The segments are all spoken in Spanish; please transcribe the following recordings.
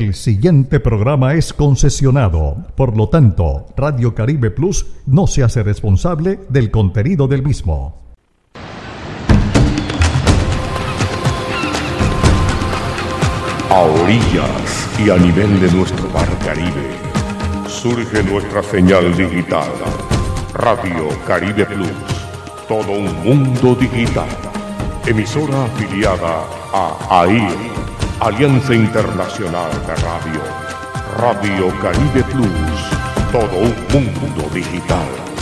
El siguiente programa es concesionado, por lo tanto, Radio Caribe Plus no se hace responsable del contenido del mismo. A orillas y a nivel de nuestro mar Caribe, surge nuestra señal digital, Radio Caribe Plus, todo un mundo digital, emisora afiliada a AIR Alianza Internacional de Radio. Radio Caribe Plus. Todo un mundo digital.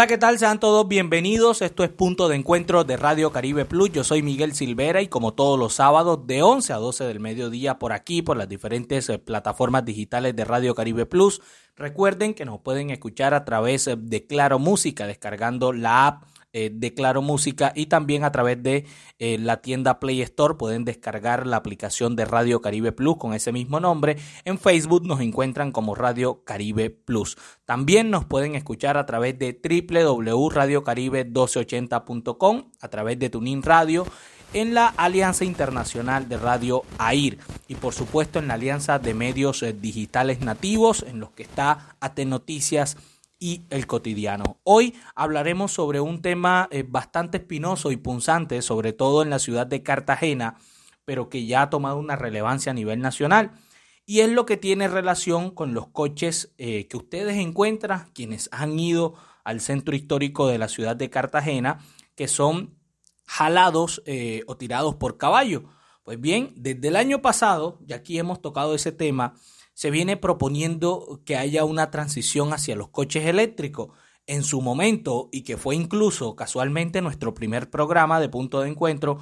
Hola, ¿qué tal? Sean todos bienvenidos. Esto es Punto de Encuentro de Radio Caribe Plus. Yo soy Miguel Silvera y como todos los sábados de 11 a 12 del mediodía por aquí, por las diferentes eh, plataformas digitales de Radio Caribe Plus, recuerden que nos pueden escuchar a través eh, de Claro Música, descargando la app eh, de Claro Música y también a través de eh, la tienda Play Store pueden descargar la aplicación de Radio Caribe Plus con ese mismo nombre. En Facebook nos encuentran como Radio Caribe Plus. También nos pueden escuchar a través de www.radiocaribe1280.com, a través de Tunin Radio en la Alianza Internacional de Radio AIR y por supuesto en la Alianza de Medios eh, Digitales Nativos en los que está AT Noticias y el cotidiano. Hoy hablaremos sobre un tema eh, bastante espinoso y punzante, sobre todo en la ciudad de Cartagena, pero que ya ha tomado una relevancia a nivel nacional. Y es lo que tiene relación con los coches eh, que ustedes encuentran, quienes han ido al centro histórico de la ciudad de Cartagena, que son jalados eh, o tirados por caballo. Pues bien, desde el año pasado, ya aquí hemos tocado ese tema, se viene proponiendo que haya una transición hacia los coches eléctricos en su momento y que fue incluso casualmente nuestro primer programa de punto de encuentro,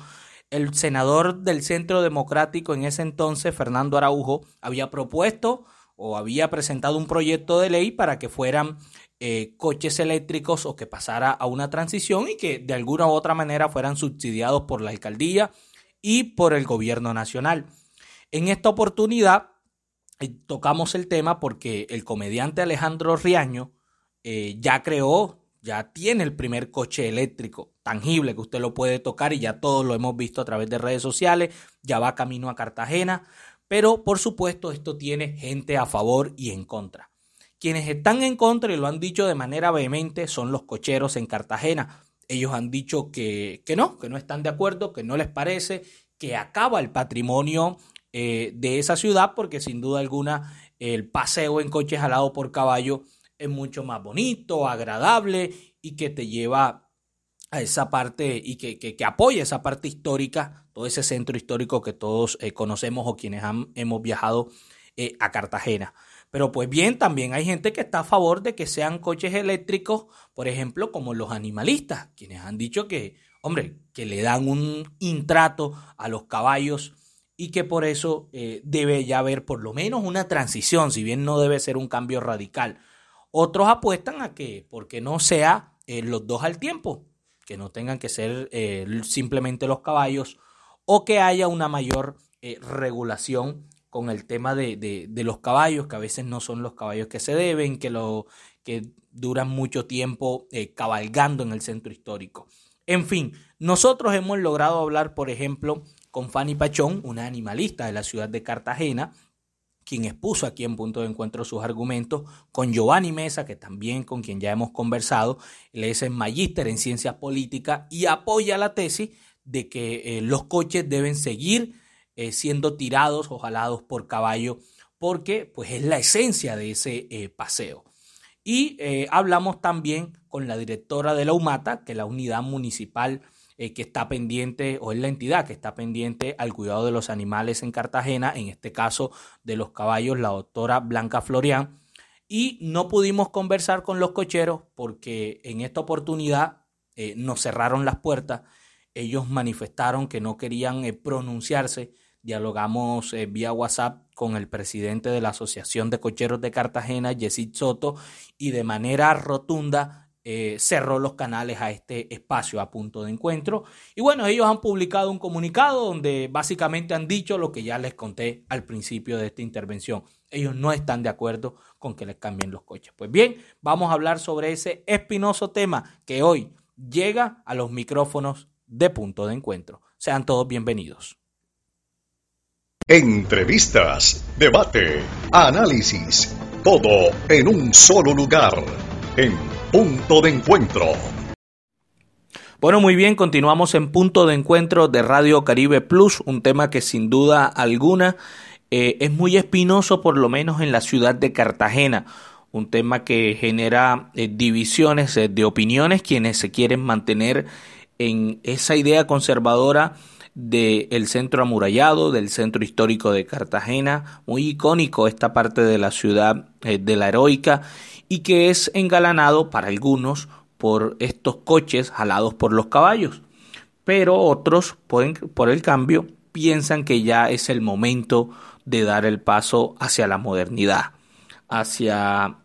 el senador del Centro Democrático en ese entonces, Fernando Araujo, había propuesto o había presentado un proyecto de ley para que fueran eh, coches eléctricos o que pasara a una transición y que de alguna u otra manera fueran subsidiados por la alcaldía y por el gobierno nacional. En esta oportunidad, tocamos el tema porque el comediante Alejandro Riaño eh, ya creó, ya tiene el primer coche eléctrico tangible que usted lo puede tocar y ya todos lo hemos visto a través de redes sociales, ya va camino a Cartagena, pero por supuesto esto tiene gente a favor y en contra. Quienes están en contra y lo han dicho de manera vehemente son los cocheros en Cartagena. Ellos han dicho que, que no, que no están de acuerdo, que no les parece, que acaba el patrimonio eh, de esa ciudad, porque sin duda alguna el paseo en coche jalado por caballo es mucho más bonito, agradable y que te lleva a esa parte y que, que, apoya esa parte histórica, todo ese centro histórico que todos eh, conocemos o quienes hemos viajado eh, a Cartagena. Pero pues bien, también hay gente que está a favor de que sean coches eléctricos, por ejemplo, como los animalistas, quienes han dicho que, hombre, que le dan un intrato a los caballos y que por eso eh, debe ya haber por lo menos una transición, si bien no debe ser un cambio radical. Otros apuestan a que, porque no sea eh, los dos al tiempo, que no tengan que ser eh, simplemente los caballos, o que haya una mayor regulación con el tema de, de, los caballos, que a veces no son los caballos que se deben, que, lo, que duran mucho tiempo cabalgando en el centro histórico. En fin, nosotros hemos logrado hablar, por ejemplo, con Fanny Pachón, una animalista de la ciudad de Cartagena, quien expuso aquí en punto de encuentro sus argumentos, con Giovanni Mesa, que también con quien ya hemos conversado, él es magíster en ciencias políticas y apoya la tesis de que eh, los coches deben seguir eh, siendo tirados o jalados por caballo, porque pues es la esencia de ese eh, paseo. Y hablamos también con la directora de la UMATA, que es la unidad municipal eh, que está pendiente, o es la entidad que está pendiente al cuidado de los animales en Cartagena, en este caso de los caballos, la doctora Blanca Florian. Y no pudimos conversar con los cocheros porque en esta oportunidad eh, nos cerraron las puertas. Ellos manifestaron que no querían eh, pronunciarse. Dialogamos vía WhatsApp con el presidente de la Asociación de Cocheros de Cartagena, Yesid Soto, y de manera rotunda eh, cerró los canales a este espacio a punto de encuentro. Y bueno, ellos han publicado un comunicado donde básicamente han dicho lo que ya les conté al principio de esta intervención. Ellos no están de acuerdo con que les cambien los coches. Pues bien, vamos a hablar sobre ese espinoso tema que hoy llega a los micrófonos de punto de encuentro. Sean todos bienvenidos. Entrevistas, debate, análisis, todo en un solo lugar, en punto de encuentro. Bueno, muy bien, continuamos en punto de encuentro de Radio Caribe Plus, un tema que sin duda alguna eh, es muy espinoso, por lo menos en la ciudad de Cartagena un tema que genera eh, divisiones eh, de opiniones, quienes se quieren mantener en esa idea conservadora del centro amurallado, del centro histórico de Cartagena, muy icónico esta parte de la ciudad de la heroica y que es engalanado para algunos por estos coches jalados por los caballos, pero otros por el cambio piensan que ya es el momento de dar el paso hacia la modernidad hacia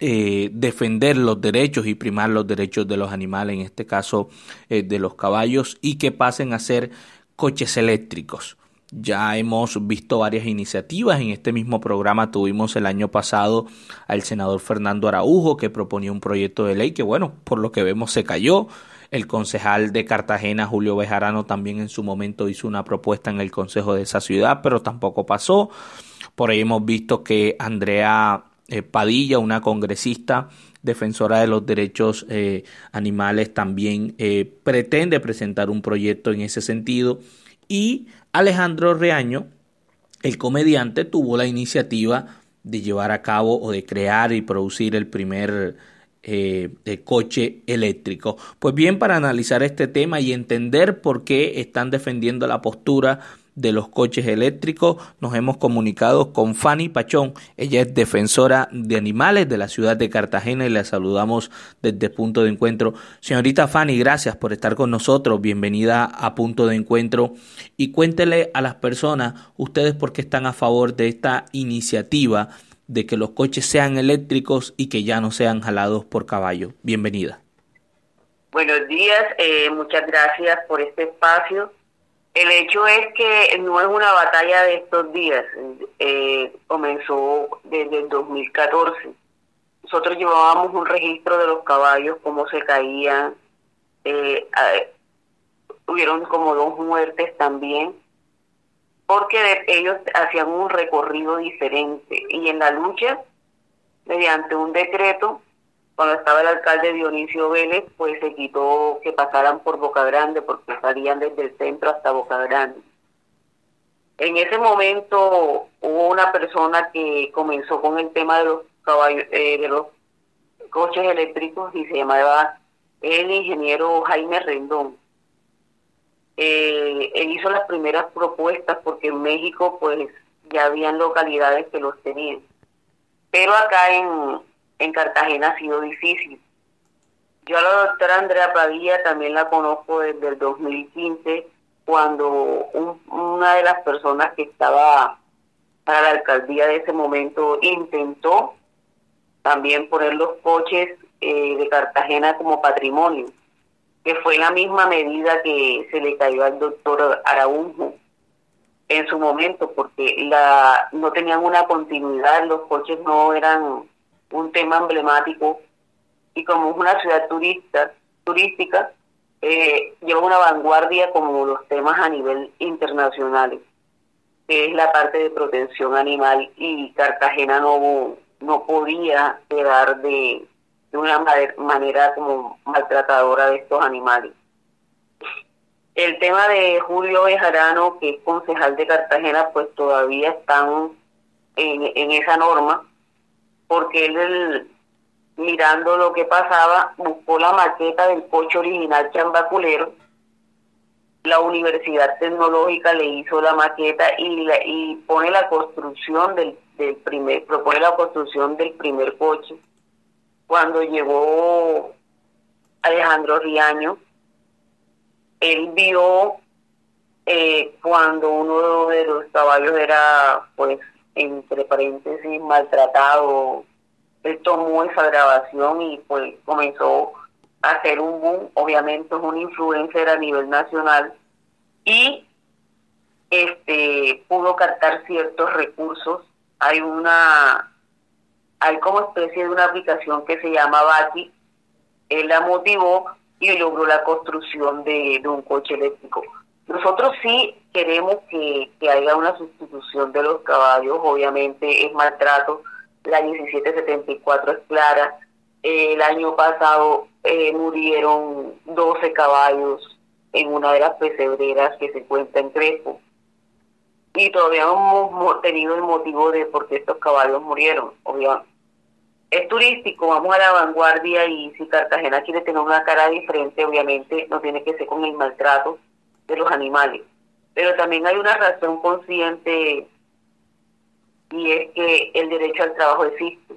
eh, defender los derechos y primar los derechos de los animales, en este caso eh, de los caballos, y que pasen a ser coches eléctricos. Ya hemos visto varias iniciativas. En este mismo programa tuvimos el año pasado al senador Fernando Araujo que proponía un proyecto de ley que, bueno, por lo que vemos se cayó. El concejal de Cartagena, Julio Bejarano, también en su momento hizo una propuesta en el consejo de esa ciudad, pero tampoco pasó. Por ahí hemos visto que Andrea eh, Padilla, una congresista defensora de los derechos eh, animales, también eh, pretende presentar un proyecto en ese sentido. Y Alejandro Reaño, el comediante, tuvo la iniciativa de llevar a cabo o de crear y producir el primer coche eléctrico. Pues bien, para analizar este tema y entender por qué están defendiendo la postura de los coches eléctricos. Nos hemos comunicado con Fanny Pachón. Ella es defensora de animales de la ciudad de Cartagena y la saludamos desde Punto de Encuentro. Señorita Fanny, gracias por estar con nosotros. Bienvenida a Punto de Encuentro. Y cuéntele a las personas, ustedes por qué están a favor de esta iniciativa de que los coches sean eléctricos y que ya no sean jalados por caballo. Bienvenida. Buenos días, eh, muchas gracias por este espacio. El hecho es que no es una batalla de estos días, eh, comenzó desde el 2014. Nosotros llevábamos un registro de los caballos, cómo se caían, eh, hubieron como dos muertes también, porque ellos hacían un recorrido diferente y en la lucha, mediante un decreto, cuando estaba el alcalde Dionisio Vélez, pues se quitó que pasaran por Boca Grande porque salían desde el centro hasta Boca Grande. En ese momento hubo una persona que comenzó con el tema de los caballos, eh, de los coches eléctricos y se llamaba el ingeniero Jaime Rendón. Eh, él hizo las primeras propuestas porque en México pues ya habían localidades que los tenían. Pero acá en, en Cartagena ha sido difícil. Yo a la doctora Andrea Padilla también la conozco desde el 2015, cuando una de las personas que estaba para la alcaldía de ese momento intentó también poner los coches eh, de Cartagena como patrimonio, que fue la misma medida que se le cayó al doctor Araújo en su momento, porque la no tenían una continuidad, los coches no eran un tema emblemático y como es una ciudad turista, turística, eh, lleva una vanguardia como los temas a nivel internacional, que es la parte de protección animal y Cartagena no, no podía quedar de, de una manera como maltratadora de estos animales. El tema de Julio Bejarano, que es concejal de Cartagena, pues todavía están en, en esa norma, porque él, mirando lo que pasaba, buscó la maqueta del coche original chambaculero. La Universidad Tecnológica le hizo la maqueta y, y pone la construcción del, del primer, propone la construcción del primer coche. Cuando llegó Alejandro Riaño, él vio eh, cuando uno de los caballos era pues entre paréntesis, maltratado, él tomó esa grabación y pues comenzó a hacer un boom, obviamente es un influencer a nivel nacional y este pudo captar ciertos recursos. Hay una hay como especie de una aplicación que se llama Baki, él la motivó y logró la construcción de, un coche eléctrico. Nosotros sí queremos que, que haya una sustitución de los caballos, obviamente es maltrato, la 1774 es clara, el año pasado eh, murieron 12 caballos en una de las pesebreras que se encuentra en Crespo. Y todavía hemos tenido el motivo de por qué estos caballos murieron, obviamente es turístico, vamos a la vanguardia y si Cartagena quiere tener una cara diferente, obviamente no tiene que ser con el maltrato de los animales. Pero también hay una razón consciente y es que el derecho al trabajo existe.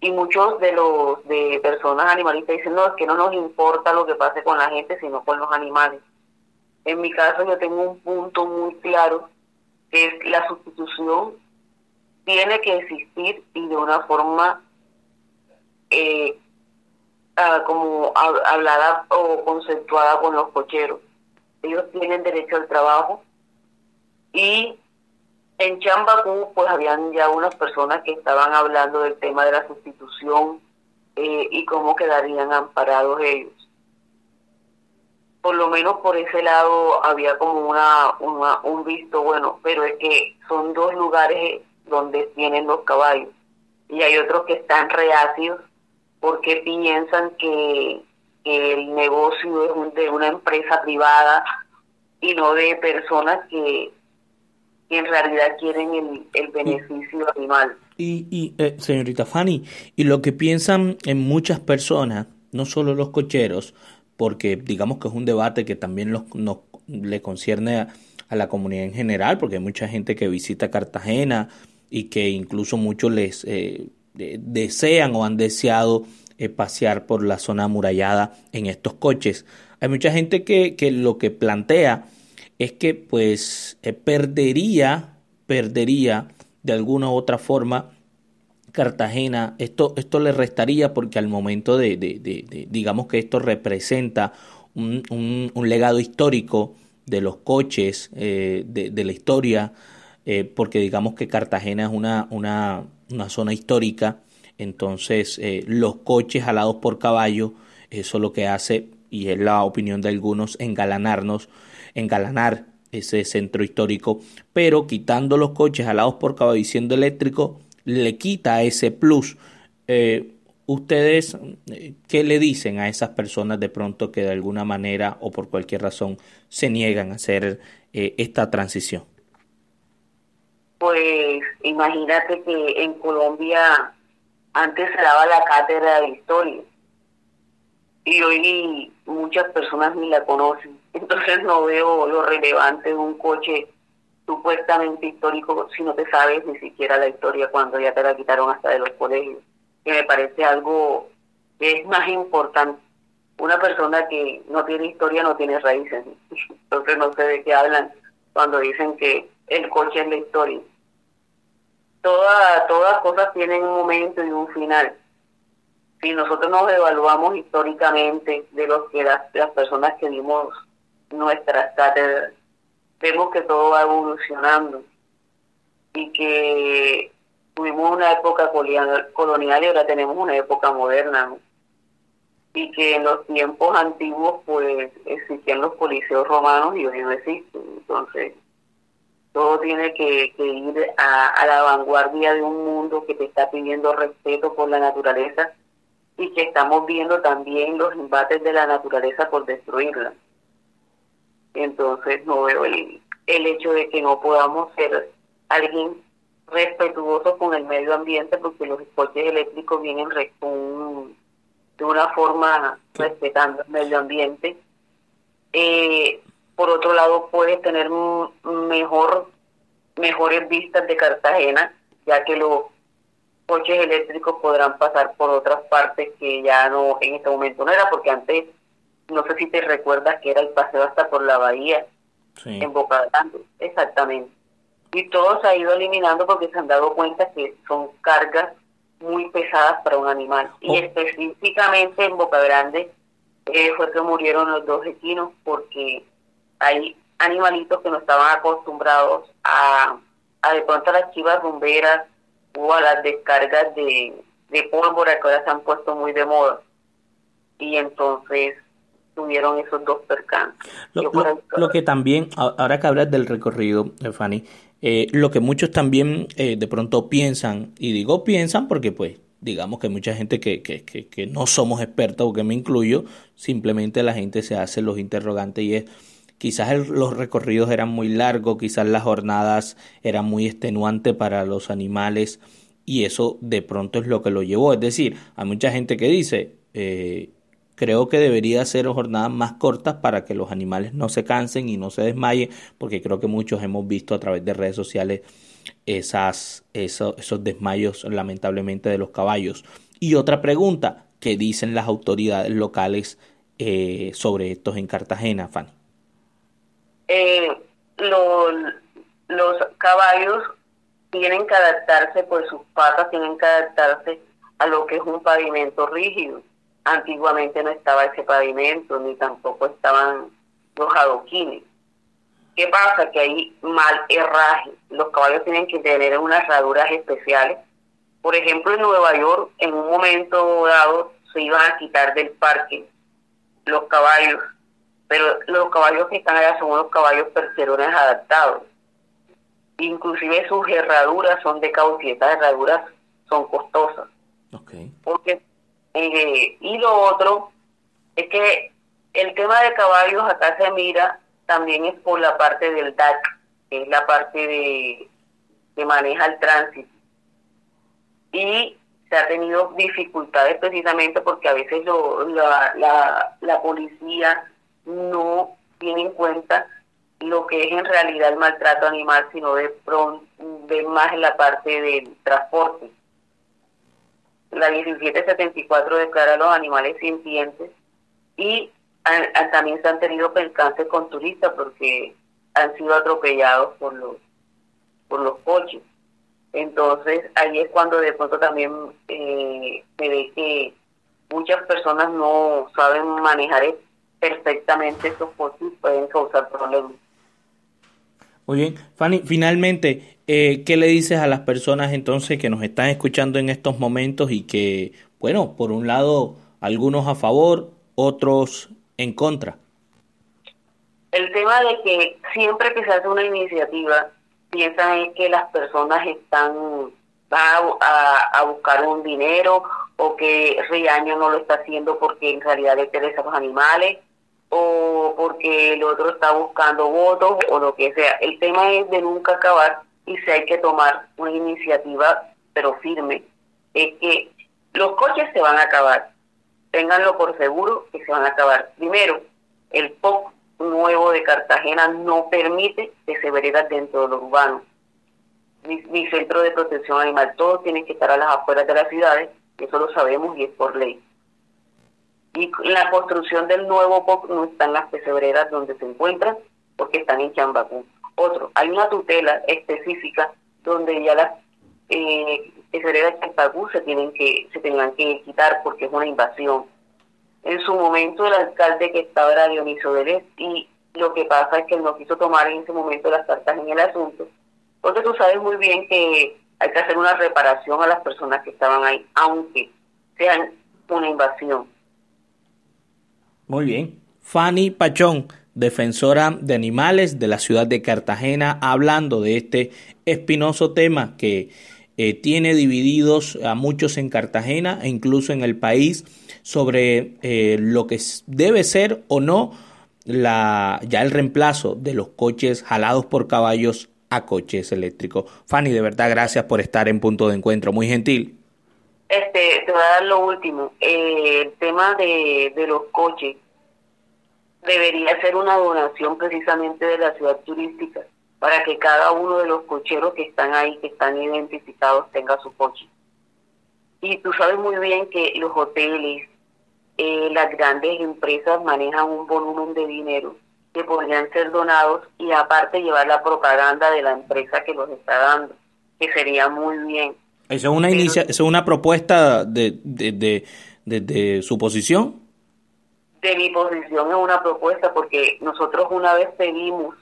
Y muchos de los de personas animalistas dicen, no, es que no nos importa lo que pase con la gente, sino con los animales. En mi caso yo tengo un punto muy claro, que es la sustitución tiene que existir y de una forma eh, ah, como hablada o conceptuada con los cocheros. Ellos tienen derecho al trabajo y en Chambacú pues habían ya unas personas que estaban hablando del tema de la sustitución eh, y cómo quedarían amparados ellos. Por lo menos por ese lado había como una, una un visto bueno, pero es que son dos lugares donde tienen los caballos y hay otros que están reacios porque piensan que, el negocio es de una empresa privada y no de personas que, en realidad quieren el, el beneficio animal. Y, y eh, señorita Fanny, y lo que piensan en muchas personas, no solo los cocheros, porque digamos que es un debate que también los, nos, le concierne a, a, la comunidad en general, porque hay mucha gente que visita Cartagena y que incluso muchos les eh, desean o han deseado eh, pasear por la zona amurallada en estos coches. Hay mucha gente que, que lo que plantea es que pues eh, perdería, perdería de alguna u otra forma Cartagena, esto, esto le restaría porque al momento de, de, digamos que esto representa un, un, legado histórico de los coches, eh, de, la historia, porque digamos que Cartagena es una, una, una zona histórica, entonces eh, los coches jalados por caballo, eso lo que hace, y es la opinión de algunos, engalanarnos, engalanar ese centro histórico, pero quitando los coches jalados por caballo y siendo eléctrico, le quita ese plus. Eh, ¿Ustedes eh, qué le dicen a esas personas de pronto que de alguna manera o por cualquier razón se niegan a hacer esta transición? Pues imagínate que en Colombia antes se daba la cátedra de historia y hoy muchas personas ni la conocen. Entonces no veo lo relevante de un coche supuestamente histórico si no te sabes ni siquiera la historia cuando ya te la quitaron hasta de los colegios. Que me parece algo que es más importante. Una persona que no tiene historia no tiene raíces. Entonces no sé de qué hablan cuando dicen que el coche es la historia. Toda, todas cosas tienen un momento y un final. Si nosotros nos evaluamos históricamente de los que las, las personas que vimos nuestras cátedras, vemos que todo va evolucionando y que tuvimos una época colonial y ahora tenemos una época moderna. Y que en los tiempos antiguos pues existían los coliseos romanos y hoy no existen. Entonces, todo tiene que, ir a, la vanguardia de un mundo que te está pidiendo respeto por la naturaleza y que estamos viendo también los embates de la naturaleza por destruirla. Entonces no veo el, el hecho de que no podamos ser alguien respetuoso con el medio ambiente porque los coches eléctricos vienen de una forma respetando el medio ambiente. Eh, por otro lado puedes tener mejor mejores vistas de Cartagena, ya que los coches eléctricos podrán pasar por otras partes que ya no en este momento no era, porque antes, no sé si te recuerdas que era el paseo hasta por la bahía, en Boca Grande, exactamente. Y todo se ha ido eliminando porque se han dado cuenta que son cargas muy pesadas para un animal. Y oh. específicamente en Boca Grande eh, fue que murieron los dos equinos porque hay animalitos que no estaban acostumbrados a, a de pronto a las chivas bomberas o a las descargas de, de pólvora que ahora se han puesto muy de moda. Y entonces tuvieron esos dos percances. Lo, que también, ahora que hablas del recorrido, eh, Fanny, eh, lo que muchos también eh, de pronto piensan, y digo piensan porque pues digamos que mucha gente que, que, que, no somos expertos, o que me incluyo, simplemente la gente se hace los interrogantes y es, quizás los recorridos eran muy largos, quizás las jornadas eran muy extenuantes para los animales y eso de pronto es lo que lo llevó. Es decir, hay mucha gente que dice, eh, creo que debería ser jornadas más cortas para que los animales no se cansen y no se desmayen, porque creo que muchos hemos visto a través de redes sociales esas, esos, desmayos lamentablemente de los caballos. Y otra pregunta, ¿qué dicen las autoridades locales eh, sobre estos en Cartagena, Fanny? Eh, los caballos tienen que adaptarse, pues sus patas tienen que adaptarse a lo que es un pavimento rígido Antiguamente no estaba ese pavimento, ni tampoco estaban los adoquines. ¿Qué pasa? Que hay mal herraje. Los caballos tienen que tener unas herraduras especiales. Por ejemplo, en Nueva York, en un momento dado, se iban a quitar del parque los caballos, pero los caballos que están allá son unos caballos percherones adaptados. Inclusive sus herraduras son de caucho herraduras son costosas. Okay. Porque eh, y lo otro es que el tema de caballos acá se mira también es por la parte del DAC, que es la parte de que maneja el tránsito. Y se ha tenido dificultades precisamente porque a veces la, la, la policía no tiene en cuenta lo que es en realidad el maltrato animal, sino de pronto ve más en la parte del transporte. La 1774 declara a los animales sintientes y también se han tenido percances con turistas porque han sido atropellados por los por los coches. Entonces ahí es cuando de pronto también eh, se ve que muchas personas no saben manejar perfectamente coches y pueden causar problemas. Muy bien, Fanny, finalmente, eh, ¿qué le dices a las personas entonces que nos están escuchando en estos momentos y que, bueno, por un lado, algunos a favor, otros en contra? El tema de que siempre que se hace una iniciativa, piensan es que las personas están a, a, buscar un dinero o que Riaño no lo está haciendo porque en realidad le interesa a los animales o porque el otro está buscando votos o lo que sea. El tema es de nunca acabar y si hay que tomar una iniciativa, pero firme, es que los coches se van a acabar. Ténganlo por seguro que se van a acabar. Primero, el POC nuevo de Cartagena no permite que se veredas dentro de lo urbano. Ni, centro de protección animal, todos tienen que estar a las afueras de las ciudades, eso lo sabemos y es por ley. Y la construcción del nuevo POC no está en las pesebreras donde se encuentran, porque están en Chambacú. Otro, hay una tutela específica donde ya las eh, heredas de se tienen que se tengan que quitar porque es una invasión. En su momento el alcalde que estaba era Dionisio Vélez y lo que pasa es que él no quiso tomar en ese momento las cartas en el asunto, porque tú sabes muy bien que hay que hacer una reparación a las personas que estaban ahí, aunque sean una invasión. Muy bien. Fanny Pachón, defensora de animales de la ciudad de Cartagena, hablando de este espinoso tema que eh, tiene divididos a muchos en Cartagena e incluso en el país sobre eh, lo que debe ser o no la, ya el reemplazo de los coches jalados por caballos a coches eléctricos. Fanny, de verdad, gracias por estar en punto de encuentro, muy gentil. Este, te voy a dar lo último. Eh, el tema de, de los coches debería ser una donación precisamente de la ciudad turística para que cada uno de los cocheros que están ahí, que están identificados, tenga su coche. Y tú sabes muy bien que los hoteles, eh, las grandes empresas manejan un volumen de dinero que podrían ser donados y aparte llevar la propaganda de la empresa que los está dando, que sería muy bien. ¿Eso es una, inicia ¿eso es una propuesta de, de, de, de, su posición? De mi posición es una propuesta porque nosotros una vez pedimos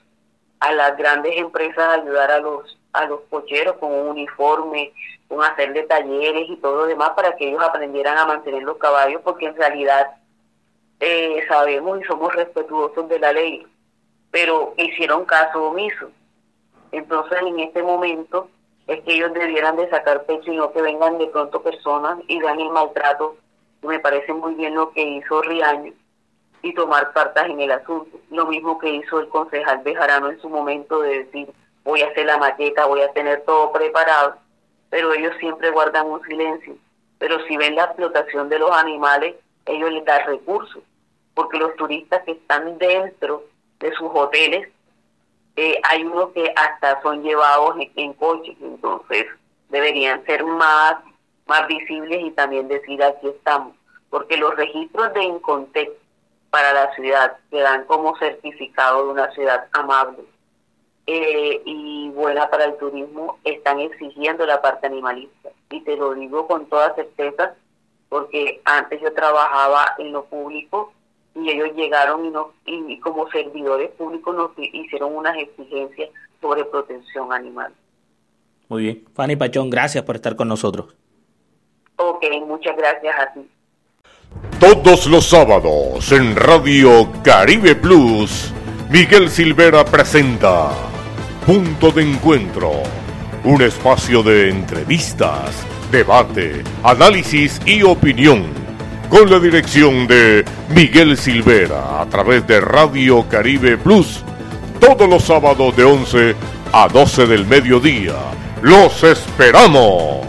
a las grandes empresas ayudar a los a los cocheros con un uniforme, con hacerle talleres y todo lo demás para que ellos aprendieran a mantener los caballos porque en realidad eh, sabemos y somos respetuosos de la ley, pero hicieron caso omiso. Entonces en este momento es que ellos debieran de sacar pecho y no que vengan de pronto personas y dan el maltrato. Me parece muy bien lo que hizo Riaño y tomar cartas en el asunto. Lo mismo que hizo el concejal Bejarano en su momento de decir, voy a hacer la maqueta, voy a tener todo preparado, pero ellos siempre guardan un silencio. Pero si ven la explotación de los animales, ellos les dan recursos, porque los turistas que están dentro de sus hoteles eh, hay unos que hasta son llevados en, coches, entonces deberían ser más, más visibles y también decir aquí estamos, porque los registros de Incontec para la ciudad que dan como certificado de una ciudad amable eh, y buena para el turismo están exigiendo la parte animalista. Y te lo digo con toda certeza, porque antes yo trabajaba en lo público y ellos llegaron y, nos, y como servidores públicos nos hicieron unas exigencias sobre protección animal. Muy bien. Fanny Pachón, gracias por estar con nosotros. Ok, muchas gracias a ti. Todos los sábados en Radio Caribe Plus, Miguel Silvera presenta Punto de Encuentro, un espacio de entrevistas, debate, análisis y opinión con la dirección de Miguel Silvera a través de Radio Caribe Plus, todos los sábados de 11 a 12 del mediodía. ¡Los esperamos!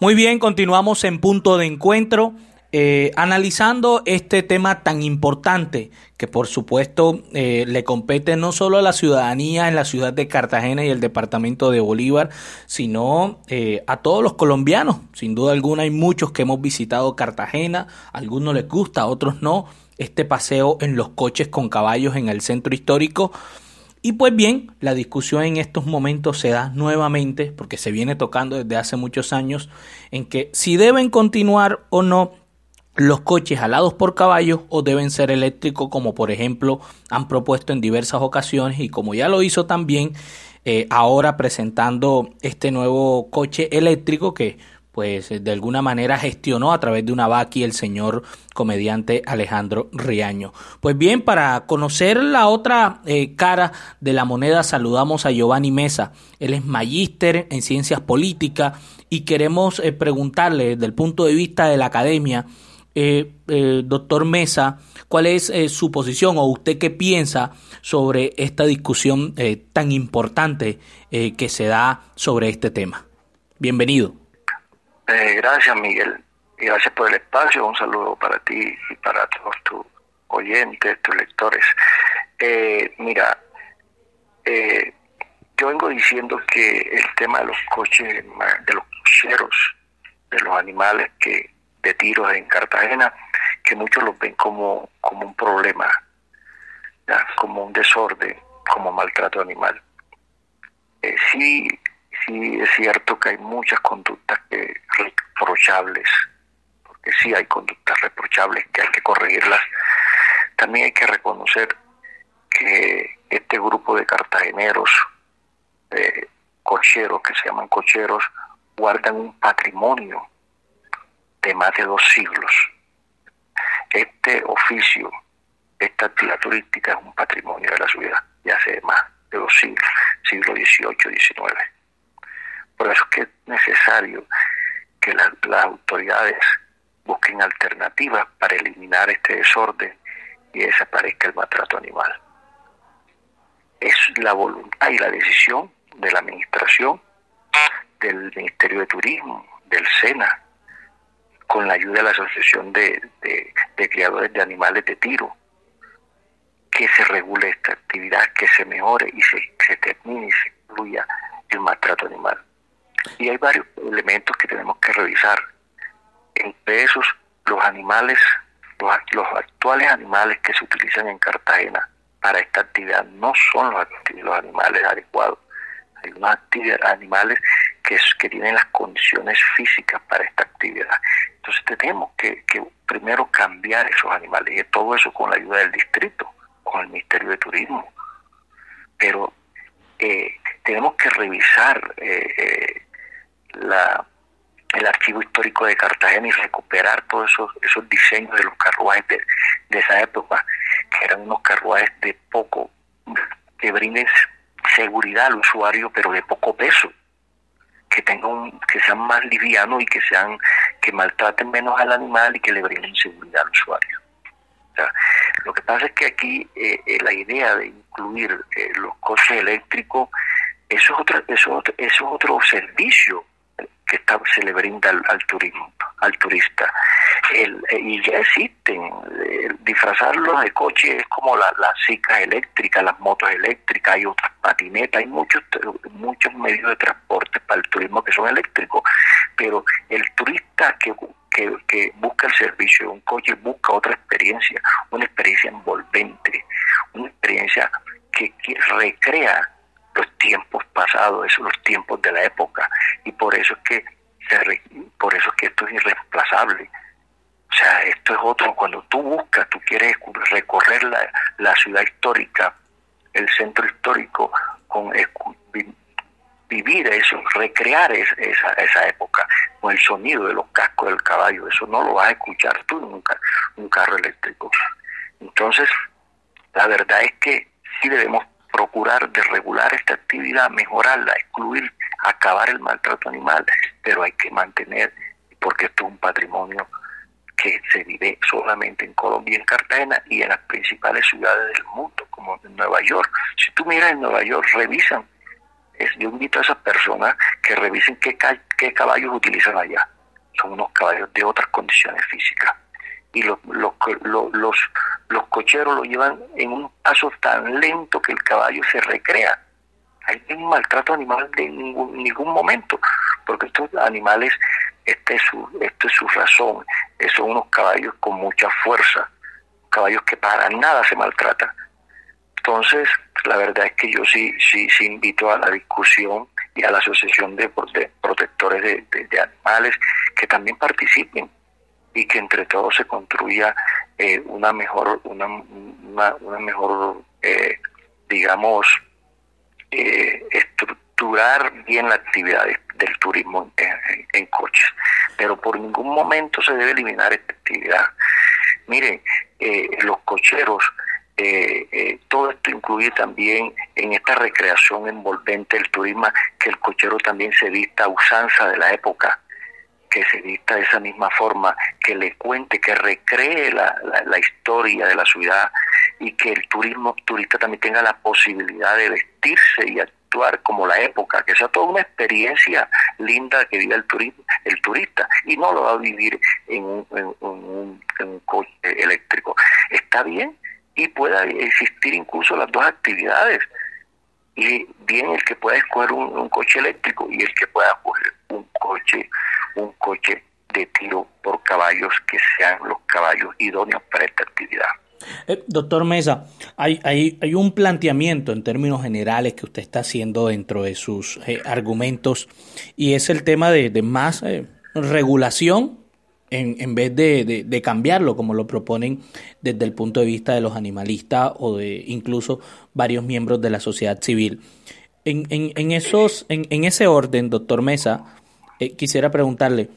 Muy bien, continuamos en punto de encuentro. Eh, analizando este tema tan importante que por supuesto eh, le compete no solo a la ciudadanía en la ciudad de Cartagena y el departamento de Bolívar, sino eh, a todos los colombianos. Sin duda alguna hay muchos que hemos visitado Cartagena, a algunos les gusta, a otros no, este paseo en los coches con caballos en el centro histórico. Y pues bien, la discusión en estos momentos se da nuevamente, porque se viene tocando desde hace muchos años, en que si deben continuar o no los coches alados por caballos o deben ser eléctricos como por ejemplo han propuesto en diversas ocasiones y como ya lo hizo también eh, ahora presentando este nuevo coche eléctrico que pues de alguna manera gestionó a través de una vaqui el señor comediante Alejandro Riaño. Pues bien, para conocer la otra eh, cara de la moneda saludamos a Giovanni Mesa. Él es magíster en ciencias políticas y queremos eh, preguntarle desde el punto de vista de la academia eh, eh, doctor Mesa, cuál es eh, su posición o usted qué piensa sobre esta discusión eh, tan importante que se da sobre este tema. Bienvenido. gracias, Miguel. Y gracias por el espacio. Un saludo para ti y para todos tus oyentes, tus lectores. mira, yo vengo diciendo que el tema de los coches, de los cocheros, de los animales que de tiros en Cartagena, que muchos los ven como, como un problema, como un desorden, como maltrato animal. Eh, sí, sí es cierto que hay muchas conductas que, reprochables, porque sí hay conductas reprochables que hay que corregirlas. También hay que reconocer que este grupo de cartageneros, eh, cocheros, que se llaman cocheros, guardan un patrimonio de más de dos siglos. Este oficio, esta actividad turística es un patrimonio de la ciudad ya hace más de dos siglos, siglo XVIII, XIX. Por eso es que es necesario que las autoridades busquen alternativas para eliminar este desorden y desaparezca el maltrato animal. Es la voluntad y la decisión de la administración, del Ministerio de Turismo, del SENA, con la ayuda de la Asociación de, de, Criadores de Animales de Tiro, que se regule esta actividad, que se mejore y se, se termine y se incluya el maltrato animal. Y hay varios elementos que tenemos que revisar. Entre esos, los animales, los, actuales animales que se utilizan en Cartagena para esta actividad no son los, los animales adecuados. Hay unos animales que que, tienen las condiciones físicas para esta actividad. Entonces tenemos que, que primero cambiar esos animales y todo eso con la ayuda del distrito, con el Ministerio de Turismo. Pero eh, tenemos que revisar eh, eh, el archivo histórico de Cartagena y recuperar todos esos, esos diseños de los carruajes de esa época, que eran unos carruajes de poco, que brinden seguridad al usuario, pero de poco peso que tengan que sean más livianos y que sean que maltraten menos al animal y que le brinden seguridad al usuario. lo que pasa es que aquí eh, eh, la idea de incluir eh, los coches eléctricos eso es otro eso, eso es otro servicio que está, se le brinda al, turismo, al turista. El, eh, y ya existen, eh, disfrazarlos de coche es como la, las ciclas eléctricas, las motos eléctricas, hay otras patinetas, hay muchos, muchos medios de transporte para el turismo que son eléctricos, pero el turista que, que, busca el servicio de un coche busca otra experiencia, una experiencia envolvente, una experiencia que, que recrea los tiempos pasados, esos los tiempos de la época, y por eso es que por eso es que esto es irreemplazable. O sea, esto es otro, cuando tú buscas, tú quieres recorrer la, la ciudad histórica, el centro histórico, con vivir eso, recrear esa, esa época, con el sonido de los cascos del caballo, eso no lo vas a escuchar tú nunca, un carro eléctrico. Entonces, la verdad es que sí debemos procurar de regular esta actividad, mejorarla, excluir, acabar el maltrato animal, pero hay que mantener, porque esto es un patrimonio que se vive solamente en Colombia en Cartagena y en las principales ciudades del mundo, como en Nueva York. Si tú miras en Nueva York, revisan. Es, yo invito a esas personas que revisen qué, qué caballos utilizan allá. Son unos caballos de otras condiciones físicas y los, los, los, los, cocheros lo llevan en un paso tan lento que el caballo se recrea. Hay un maltrato animal de ningún, ningún momento, porque estos animales, este es su, esto es su razón, son unos caballos con mucha fuerza, caballos que para nada se maltratan. Entonces, la verdad es que yo sí, sí, sí invito a la discusión y a la asociación de, protectores de animales que también participen y que entre todos se construya eh, una mejor una, una, mejor eh, digamos eh, estructurar bien la actividad del turismo en, coches pero por ningún momento se debe eliminar esta actividad. Miren los cocheros todo esto incluye también en esta recreación envolvente del turismo que el cochero también se vista usanza de la época que se vista de esa misma forma, que le cuente, que recree la, la, historia de la ciudad y que el turismo turista también tenga la posibilidad de vestirse y actuar como la época, que sea toda una experiencia linda que viva el, turismo, el turista y no lo va a vivir en un, en, un, un coche eléctrico. Está bien y pueda existir incluso las dos actividades y bien el que pueda escoger un, coche eléctrico y el que pueda escoger un coche un coche de tiro por caballos que sean los caballos idóneos para esta actividad. Eh, doctor Mesa, hay, hay, hay, un planteamiento en términos generales que usted está haciendo dentro de sus eh, argumentos y es el tema de, de más eh, regulación en, en vez de, de, cambiarlo como lo proponen desde el punto de vista de los animalistas o de incluso varios miembros de la sociedad civil. En, en, en esos, en, ese orden, doctor Mesa, quisiera preguntarle,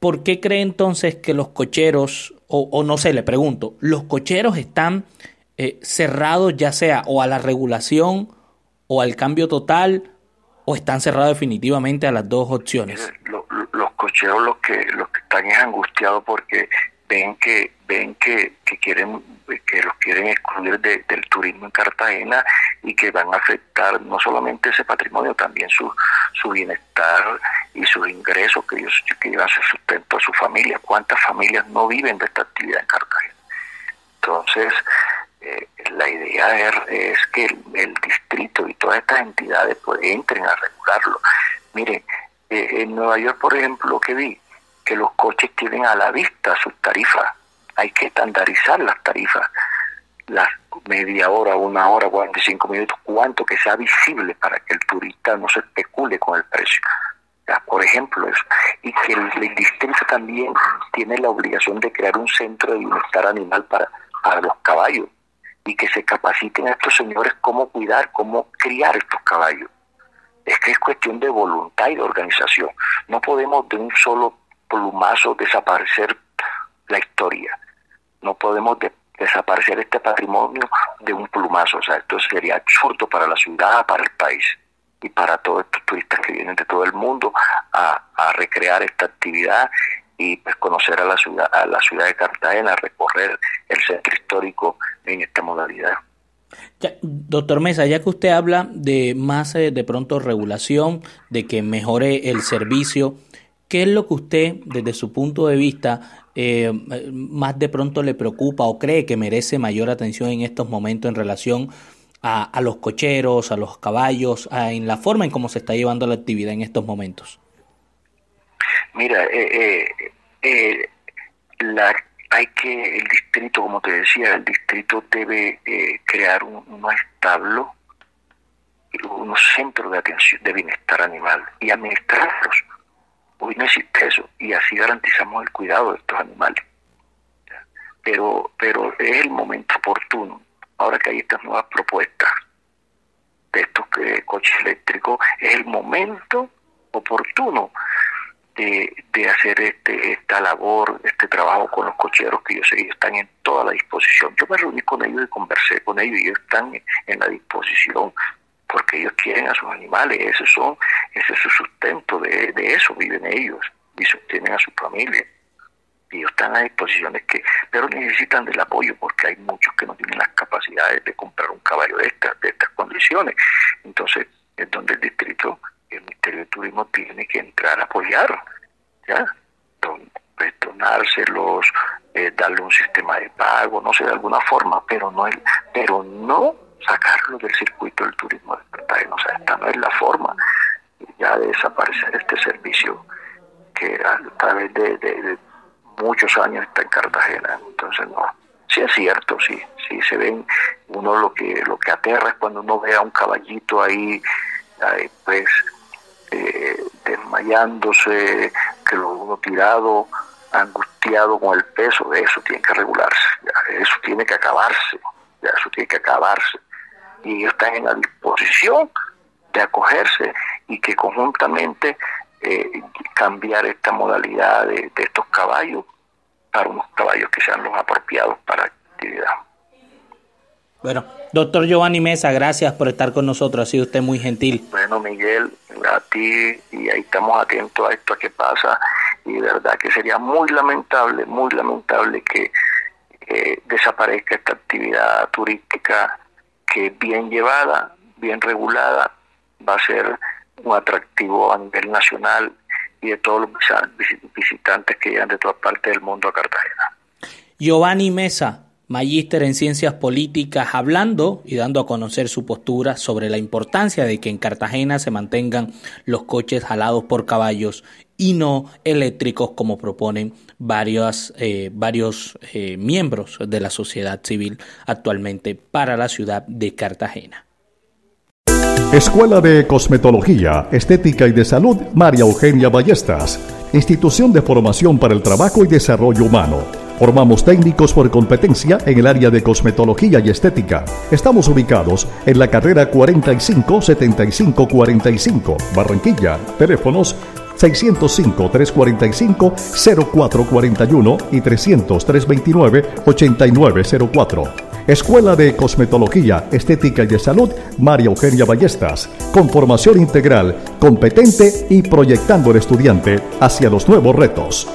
¿por qué cree entonces que los cocheros, o, no sé, le pregunto, los cocheros están eh, cerrados ya sea o a la regulación o al cambio total o están cerrados definitivamente a las dos opciones? Los, cocheros los que, los que están angustiados porque ven que ven que, que quieren que los quieren excluir del turismo en Cartagena y que van a afectar no solamente ese patrimonio, también su, su bienestar y sus ingresos que ellos que llevan su sustento a su familia. ¿Cuántas familias no viven de esta actividad en Cartagena? Entonces, eh, la idea es, que el, distrito y todas estas entidades pues entren a regularlo. Mire, eh, en Nueva York, por ejemplo, que vi que los coches tienen a la vista sus tarifas hay que estandarizar las tarifas. las media hora, una hora, 45 minutos, cuanto que sea visible para que el turista no se especule con el precio. por ejemplo, eso. Y que el, el, distrito también tiene la obligación de crear un centro de bienestar animal para, para los caballos y que se capaciten a estos señores cómo cuidar, cómo criar estos caballos. Es que es cuestión de voluntad y de organización. No podemos de un solo plumazo desaparecer la historia. No podemos desaparecer este patrimonio de un plumazo. O sea, esto sería absurdo para la ciudad, para el país y para todos estos turistas que vienen de todo el mundo a, a recrear esta actividad y pues conocer a la ciudad a la ciudad de Cartagena, recorrer el centro histórico en esta modalidad. doctor Mesa, ya que usted habla de más eh, de pronto regulación, de que mejore el servicio, ¿qué es lo que usted desde su punto de vista eh, más de pronto le preocupa o cree que merece mayor atención en estos momentos en relación a, a los cocheros, a los caballos, en la forma en cómo se está llevando la actividad en estos momentos? Mira, eh, eh, la, hay que, el distrito, como te decía, el distrito debe crear un, unos establos, unos centros de atención, de bienestar animal y administrarlos Hoy no existe eso y así garantizamos el cuidado de estos animales. Pero, pero es el momento oportuno, ahora que hay estas nuevas propuestas de estos eh, coches eléctricos, es el momento oportuno de, de, hacer este, esta labor, este trabajo con los cocheros que yo sé que están en toda la disposición. Yo me reuní con ellos y conversé con ellos y ellos están en la disposición porque ellos quieren a sus animales, ese, son, ese es su sustento, de, de eso viven ellos y sostienen a su familia. Ellos están a disposiciones que, pero necesitan del apoyo porque hay muchos que no tienen las capacidades de comprar un caballo de estas, de estas condiciones. Entonces, es donde el distrito, el Ministerio de Turismo tiene que entrar a apoyar, ¿ya? Don, pues, eh, darle un sistema de pago, no sé, de alguna forma, pero no, el, pero no sacarlo del circuito del turismo de Cartagena. O sea, esta no es la forma ya de desaparecer este servicio que a través de, muchos años está en Cartagena. Entonces, no. Sí es cierto, sí, sí se ven, uno lo que lo que aterra es cuando uno ve a un caballito ahí, pues, eh, desmayándose, que lo uno tirado, angustiado con el peso, eso tiene que regularse, eso tiene que acabarse, ya, eso tiene que acabarse y ellos están en la disposición de acogerse y que conjuntamente eh, cambiar esta modalidad de, estos caballos para unos caballos que sean los apropiados para actividad. Bueno, doctor Giovanni Mesa, gracias por estar con nosotros, ha sido usted muy gentil. Bueno, Miguel, a ti, y ahí estamos atentos a esto que pasa, y de verdad que sería muy lamentable, muy lamentable que eh, desaparezca esta actividad turística que bien llevada, bien regulada, va a ser un atractivo a nivel nacional y de todos los visitantes que llegan de todas partes del mundo a Cartagena. Giovanni Mesa, magíster en ciencias políticas, hablando y dando a conocer su postura sobre la importancia de que en Cartagena se mantengan los coches jalados por caballos y no eléctricos como proponen varios, eh, varios eh, miembros de la sociedad civil actualmente para la ciudad de Cartagena. Escuela de Cosmetología, Estética y de Salud María Eugenia Ballestas, institución de formación para el trabajo y desarrollo humano Formamos técnicos por competencia en el área de cosmetología y estética. Estamos ubicados en la carrera 45 75 45, Barranquilla. Teléfonos 605-345-0441 y 300-329-8904. Escuela de Cosmetología, Estética y de Salud, María Eugenia Ballestas, con formación integral, competente y proyectando al estudiante hacia los nuevos retos.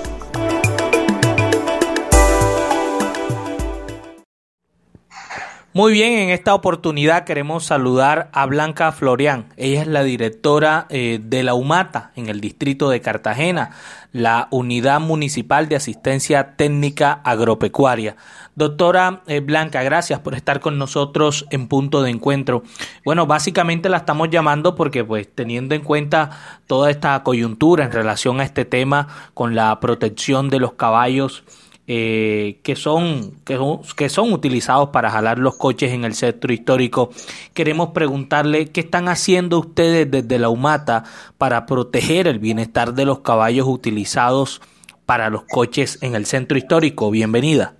Muy bien, en esta oportunidad queremos saludar a Blanca Florian. Ella es la directora eh, de la UMATA en el distrito de Cartagena, la Unidad Municipal de Asistencia Técnica Agropecuaria. Doctora eh, Blanca, gracias por estar con nosotros en punto de encuentro. Bueno, básicamente la estamos llamando porque pues teniendo en cuenta toda esta coyuntura en relación a este tema con la protección de los caballos, eh, que, son, que, son, que son utilizados para jalar los coches en el centro histórico. Queremos preguntarle qué están haciendo ustedes desde la UMATA para proteger el bienestar de los caballos utilizados para los coches en el centro histórico. Bienvenida.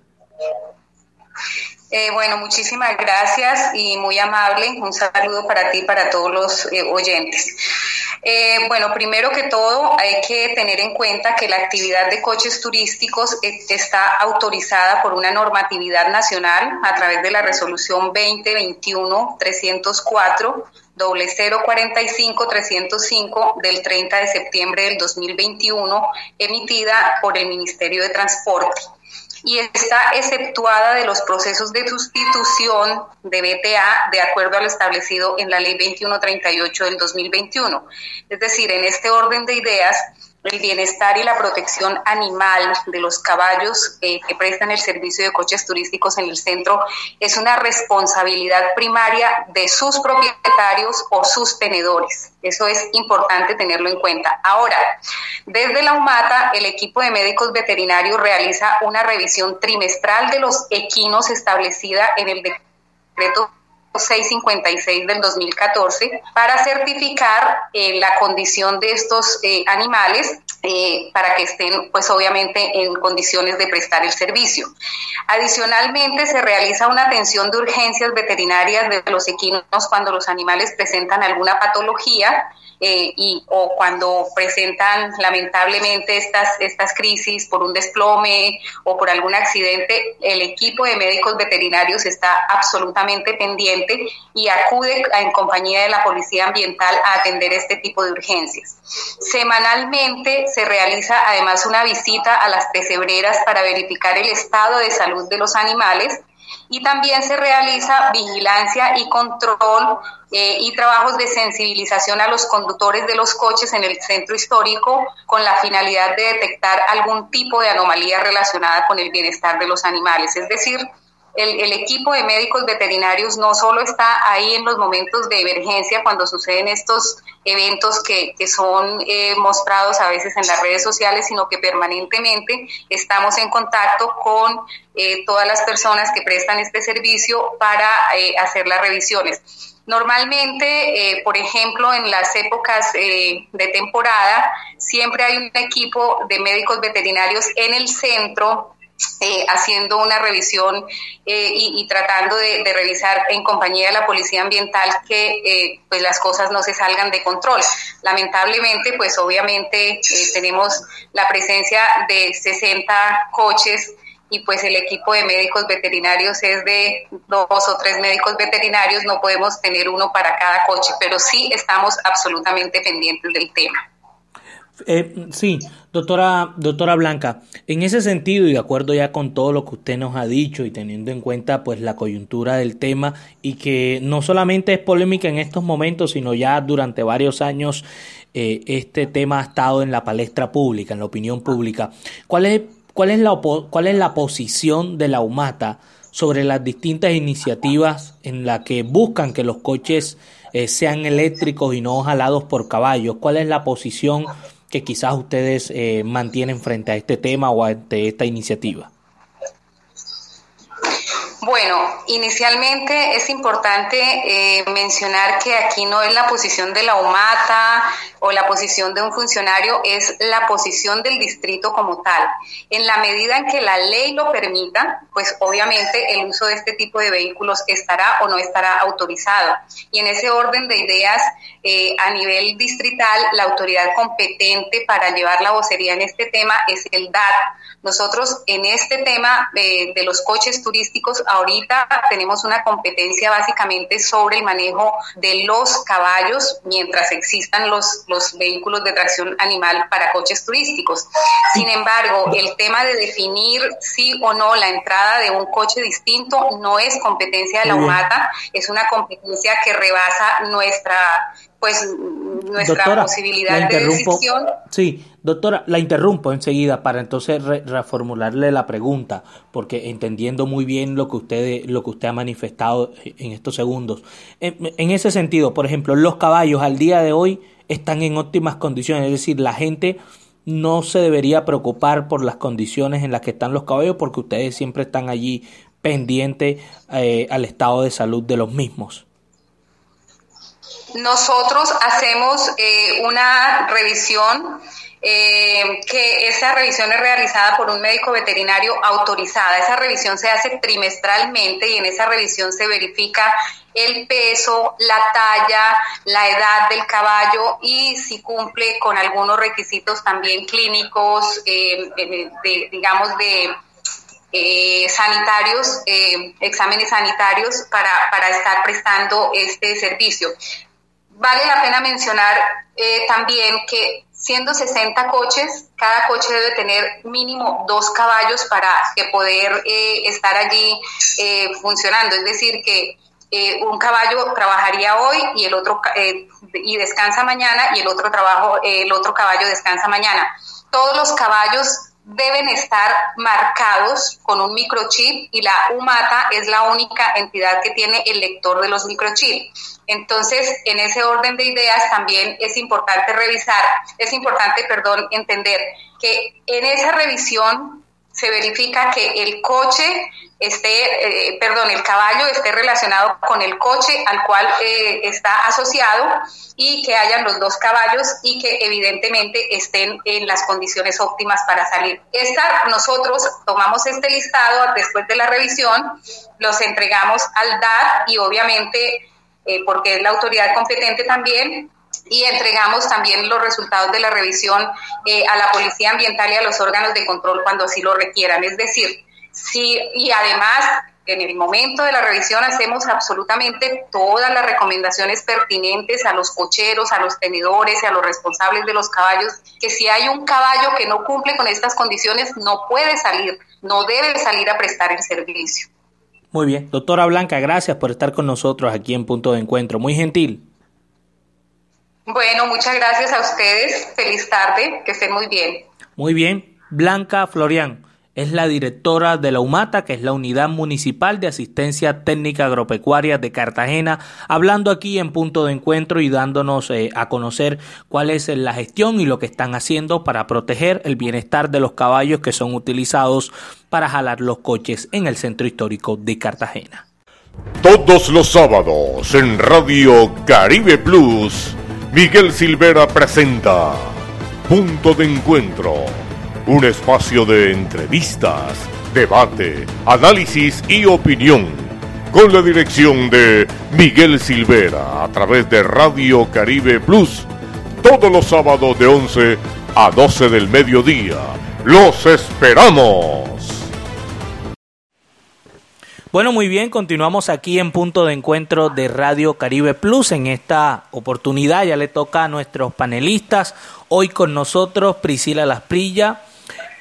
Eh, bueno, muchísimas gracias y muy amable. Un saludo para ti y para todos los eh, oyentes. Eh, bueno, primero que todo hay que tener en cuenta que la actividad de coches turísticos está autorizada por una normatividad nacional a través de la resolución 2021-304 045 305 del 30 de septiembre del 2021 emitida por el Ministerio de Transporte y está exceptuada de los procesos de sustitución de BTA de acuerdo a lo establecido en la Ley 2138 del 2021. Es decir, en este orden de ideas, el bienestar y la protección animal de los caballos eh, que prestan el servicio de coches turísticos en el centro es una responsabilidad primaria de sus propietarios o sus tenedores. Eso es importante tenerlo en cuenta. Ahora, desde la UMATA, el equipo de médicos veterinarios realiza una revisión trimestral de los equinos establecida en el decreto 656 del 2014 para certificar eh, la condición de estos eh, animales eh, para que estén pues obviamente en condiciones de prestar el servicio. Adicionalmente se realiza una atención de urgencias veterinarias de los equinos cuando los animales presentan alguna patología eh, y, o cuando presentan lamentablemente estas, estas crisis por un desplome o por algún accidente, el equipo de médicos veterinarios está absolutamente pendiente y acude en compañía de la Policía Ambiental a atender este tipo de urgencias. Semanalmente se realiza además una visita a las pesebreras para verificar el estado de salud de los animales y también se realiza vigilancia y control eh, y trabajos de sensibilización a los conductores de los coches en el centro histórico con la finalidad de detectar algún tipo de anomalía relacionada con el bienestar de los animales. Es decir, el, equipo de médicos veterinarios no solo está ahí en los momentos de emergencia cuando suceden estos eventos que, son eh, mostrados a veces en las redes sociales, sino que permanentemente estamos en contacto con eh, todas las personas que prestan este servicio para eh, hacer las revisiones. Normalmente, por ejemplo, en las épocas de temporada, siempre hay un equipo de médicos veterinarios en el centro eh, haciendo una revisión eh, y, tratando de, revisar en compañía de la policía ambiental que eh, pues las cosas no se salgan de control. Lamentablemente, pues obviamente tenemos la presencia de 60 coches y pues el equipo de médicos veterinarios es de dos o tres médicos veterinarios, no podemos tener uno para cada coche, pero sí estamos absolutamente pendientes del tema. Eh, sí, doctora, doctora Blanca, en ese sentido y de acuerdo ya con todo lo que usted nos ha dicho y teniendo en cuenta pues la coyuntura del tema y que no solamente es polémica en estos momentos, sino ya durante varios años eh, este tema ha estado en la palestra pública, en la opinión pública. ¿Cuál es, cuál es, la, cuál es la posición de la UMATA sobre las distintas iniciativas en las que buscan que los coches eh, sean eléctricos y no jalados por caballos? ¿Cuál es la posición que quizás ustedes eh, mantienen frente a este tema o a esta iniciativa? Bueno, inicialmente es importante eh, mencionar que aquí no es la posición de la UMATA o la posición de un funcionario, es la posición del distrito como tal. En la medida en que la ley lo permita, pues obviamente el uso de este tipo de vehículos estará o no estará autorizado. Y en ese orden de ideas, eh, a nivel distrital, la autoridad competente para llevar la vocería en este tema es el DAT. Nosotros en este tema de los coches turísticos ahorita tenemos una competencia básicamente sobre el manejo de los caballos mientras existan los, los vehículos de tracción animal para coches turísticos. Sin embargo, el tema de definir sí o no la entrada de un coche distinto no es competencia de la UMATA, es una competencia que rebasa nuestra pues nuestra posibilidad de decisión. Sí, doctora, la interrumpo enseguida para entonces reformularle la pregunta, porque entendiendo muy bien lo que usted lo que usted ha manifestado en estos segundos. En, ese sentido, por ejemplo, los caballos al día de hoy están en óptimas condiciones, es decir, la gente no se debería preocupar por las condiciones en las que están los caballos porque ustedes siempre están allí pendientes eh, al estado de salud de los mismos. Nosotros hacemos eh, una revisión eh, que esa revisión es realizada por un médico veterinario autorizada. Esa revisión se hace trimestralmente y en esa revisión se verifica el peso, la talla, la edad del caballo y si cumple con algunos requisitos también clínicos, eh, digamos, de eh, sanitarios, exámenes sanitarios para, para estar prestando este servicio. Vale la pena mencionar también que siendo 60 coches, cada coche debe tener mínimo dos caballos para que poder eh, estar allí eh, funcionando. Es decir, que eh, un caballo trabajaría hoy y el otro y descansa mañana y el otro trabajo, el otro caballo descansa mañana. Todos los caballos deben estar marcados con un microchip y la UMATA es la única entidad que tiene el lector de los microchips. Entonces, en ese orden de ideas también es importante revisar, es importante, perdón, entender que en esa revisión se verifica que el coche esté, eh, perdón, el caballo esté relacionado con el coche al cual eh, está asociado y que hayan los dos caballos y que evidentemente estén en las condiciones óptimas para salir. Esta, nosotros tomamos este listado después de la revisión, los entregamos al DAR y obviamente, eh, porque es la autoridad competente también, y entregamos también los resultados de la revisión eh, a la Policía Ambiental y a los órganos de control cuando así lo requieran. Es decir, sí, y además en el momento de la revisión hacemos absolutamente todas las recomendaciones pertinentes a los cocheros, a los tenedores y a los responsables de los caballos, que si hay un caballo que no cumple con estas condiciones, no puede salir, no debe salir a prestar el servicio. Muy bien, doctora Blanca, gracias por estar con nosotros aquí en Punto de Encuentro. Muy gentil. Bueno, muchas gracias a ustedes. Feliz tarde, que estén muy bien. Muy bien. Blanca Florian es la directora de la UMATA, que es la Unidad Municipal de Asistencia Técnica Agropecuaria de Cartagena, hablando aquí en punto de encuentro y dándonos eh, a conocer cuál es la gestión y lo que están haciendo para proteger el bienestar de los caballos que son utilizados para jalar los coches en el centro histórico de Cartagena. Todos los sábados en Radio Caribe Plus Miguel Silvera presenta Punto de Encuentro, un espacio de entrevistas, debate, análisis y opinión, con la dirección de Miguel Silvera a través de Radio Caribe Plus, todos los sábados de 11 a 12 del mediodía. ¡Los esperamos! Bueno, muy bien, continuamos aquí en punto de encuentro de Radio Caribe Plus. En esta oportunidad ya le toca a nuestros panelistas. Hoy con nosotros Priscila Lasprilla,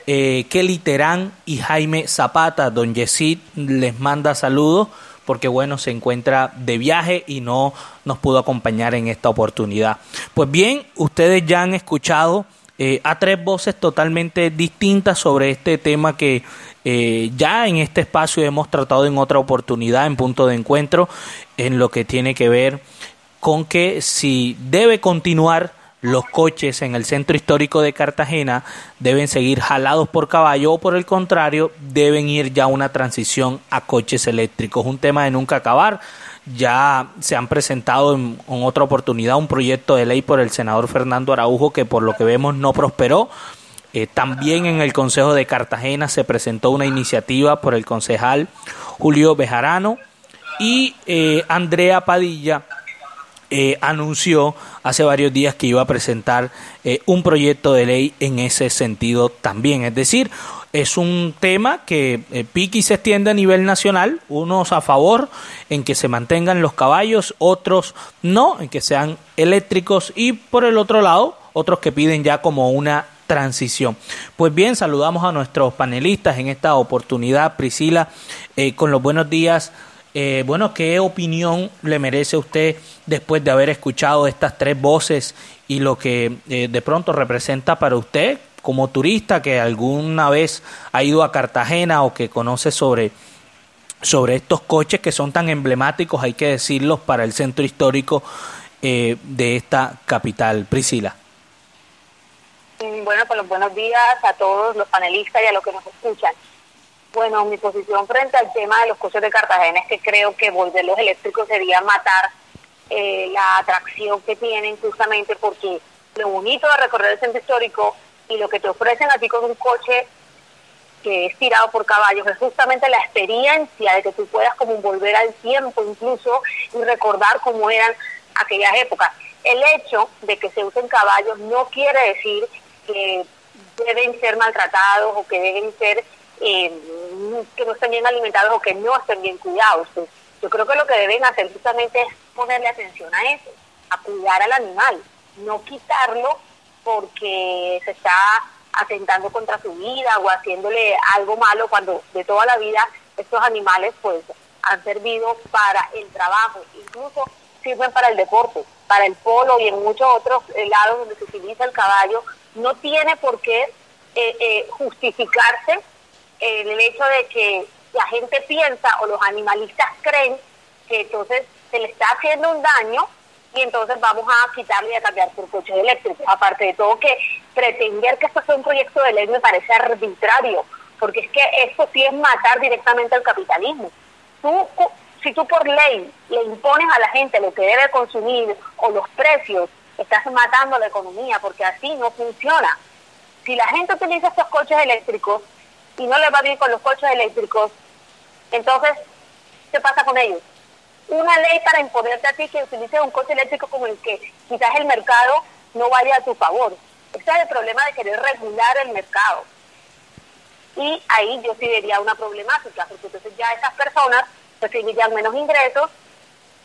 eh, Kelly Terán y Jaime Zapata. Don Yesid les manda saludos porque bueno, se encuentra de viaje y no nos pudo acompañar en esta oportunidad. Pues bien, ustedes ya han escuchado eh, a tres voces totalmente distintas sobre este tema que eh, ya en este espacio hemos tratado en otra oportunidad, en punto de encuentro, en lo que tiene que ver con que si debe continuar los coches en el centro histórico de Cartagena deben seguir jalados por caballo o por el contrario deben ir ya a una transición a coches eléctricos. Un tema de nunca acabar ya se han presentado en, otra oportunidad un proyecto de ley por el senador Fernando Araujo que por lo que vemos no prosperó. Eh, también en el Consejo de Cartagena se presentó una iniciativa por el concejal Julio Bejarano y eh, Andrea Padilla eh, anunció hace varios días que iba a presentar un proyecto de ley en ese sentido también. Es decir, es un tema que eh, pique se extiende a nivel nacional, unos a favor en que se mantengan los caballos, otros no, en que sean eléctricos y por el otro lado, otros que piden ya como una transición. Pues bien, saludamos a nuestros panelistas en esta oportunidad, Priscila, eh, con los buenos días. Eh, bueno, ¿qué opinión le merece usted después de haber escuchado estas tres voces y lo que de pronto representa para usted como turista que alguna vez ha ido a Cartagena o que conoce sobre, sobre estos coches que son tan emblemáticos, hay que decirlos, para el centro histórico eh, de esta capital. Priscila. Bueno, pues los buenos días a todos los panelistas y a los que nos escuchan. Bueno, mi posición frente al tema de los coches de Cartagena es que creo que volver los eléctricos sería matar eh, la atracción que tienen justamente porque lo bonito de recorrer el centro histórico y lo que te ofrecen a ti con un coche que es tirado por caballos es justamente la experiencia de que tú puedas como volver al tiempo incluso y recordar cómo eran aquellas épocas. El hecho de que se usen caballos no quiere decir que deben ser maltratados o que deben ser eh, que no estén bien alimentados o que no estén bien cuidados. Pues, yo creo que lo que deben hacer justamente es ponerle atención a eso, a cuidar al animal, no quitarlo porque se está atentando contra su vida o haciéndole algo malo cuando de toda la vida estos animales pues han servido para el trabajo, incluso sirven para el deporte, para el polo y en muchos otros lados donde se utiliza el caballo, no tiene por qué eh, eh, justificarse el hecho de que la gente piensa o los animalistas creen que entonces se le está haciendo un daño y entonces vamos a quitarle y a cambiar por coches eléctricos. Aparte de todo que pretender que esto sea un proyecto de ley me parece arbitrario, porque es que esto sí es matar directamente al capitalismo. Tú, si tú por ley le impones a la gente lo que debe consumir o los precios, estás matando la economía, porque así no funciona. Si la gente utiliza estos coches eléctricos y no le va bien con los coches eléctricos, entonces, ¿qué pasa con ellos? Una ley para imponerte a ti que utilices un coche eléctrico como el que quizás el mercado no vaya a tu favor. Ese es el problema de querer regular el mercado. Y ahí yo sí vería una problemática, porque entonces ya esas personas recibirían menos ingresos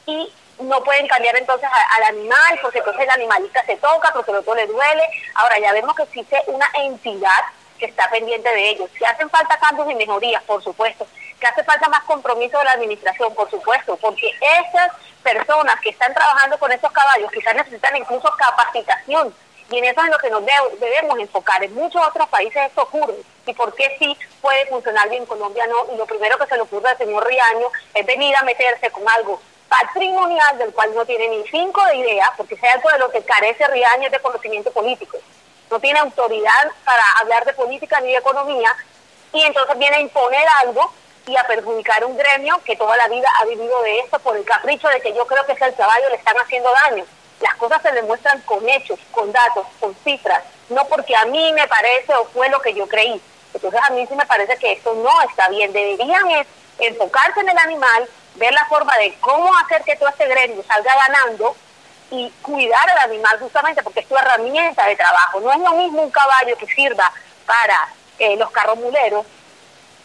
y no pueden cambiar entonces al animal, porque entonces el animalista se toca, porque otro le duele. Ahora ya vemos que existe una entidad que está pendiente de ellos. Si hacen falta cambios y mejorías, por supuesto. Que hace falta más compromiso de la administración, por supuesto, porque esas personas que están trabajando con estos caballos quizás necesitan incluso capacitación. Y en eso es lo que nos debemos enfocar. En muchos otros países esto ocurre. ¿Y por qué sí puede funcionar bien en Colombia no? Y lo primero que se le ocurre al señor Riaño es venir a meterse con algo patrimonial del cual no tiene ni cinco de idea, porque sea algo de lo que carece Riaño de conocimiento político no tiene autoridad para hablar de política ni de economía, y entonces viene a imponer algo y a perjudicar un gremio que toda la vida ha vivido de esto por el capricho de que yo creo que es el caballo le están haciendo daño. Las cosas se demuestran con hechos, con datos, con cifras, no porque a mí me parece o fue lo que yo creí. Entonces a mí sí me parece que esto no está bien. Deberían enfocarse en el animal, ver la forma de cómo hacer que todo este gremio salga ganando y cuidar al animal justamente porque es tu herramienta de trabajo. No es lo mismo un caballo que sirva para eh, los carromuleros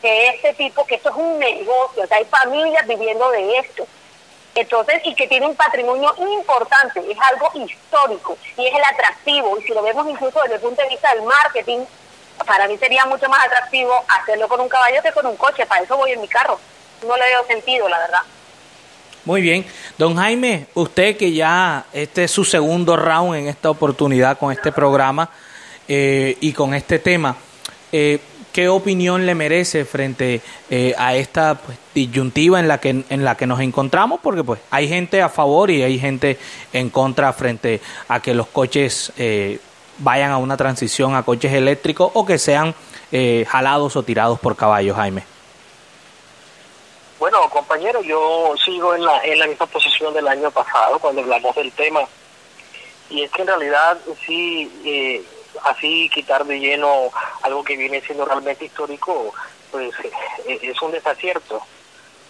que este tipo, que esto es un negocio, hay familias viviendo de esto. Entonces, y que tiene un patrimonio importante, es algo histórico y es el atractivo. Y si lo vemos incluso desde el punto de vista del marketing, para mí sería mucho más atractivo hacerlo con un caballo que con un coche. Para eso voy en mi carro. No le veo sentido, la verdad. Muy bien. Don Jaime, usted que ya este es su segundo round en esta oportunidad con este programa eh, y con este tema, eh, ¿qué opinión le merece frente eh, a esta pues, disyuntiva en la, que, en la que nos encontramos? Porque pues hay gente a favor y hay gente en contra frente a que los coches vayan a una transición a coches eléctricos o que sean jalados o tirados por caballos, Jaime. Bueno, compañero, yo sigo en la, en la misma posición del año pasado cuando hablamos del tema. Y es que en realidad sí, eh, así quitar de lleno algo que viene siendo realmente histórico, pues eh, es un desacierto.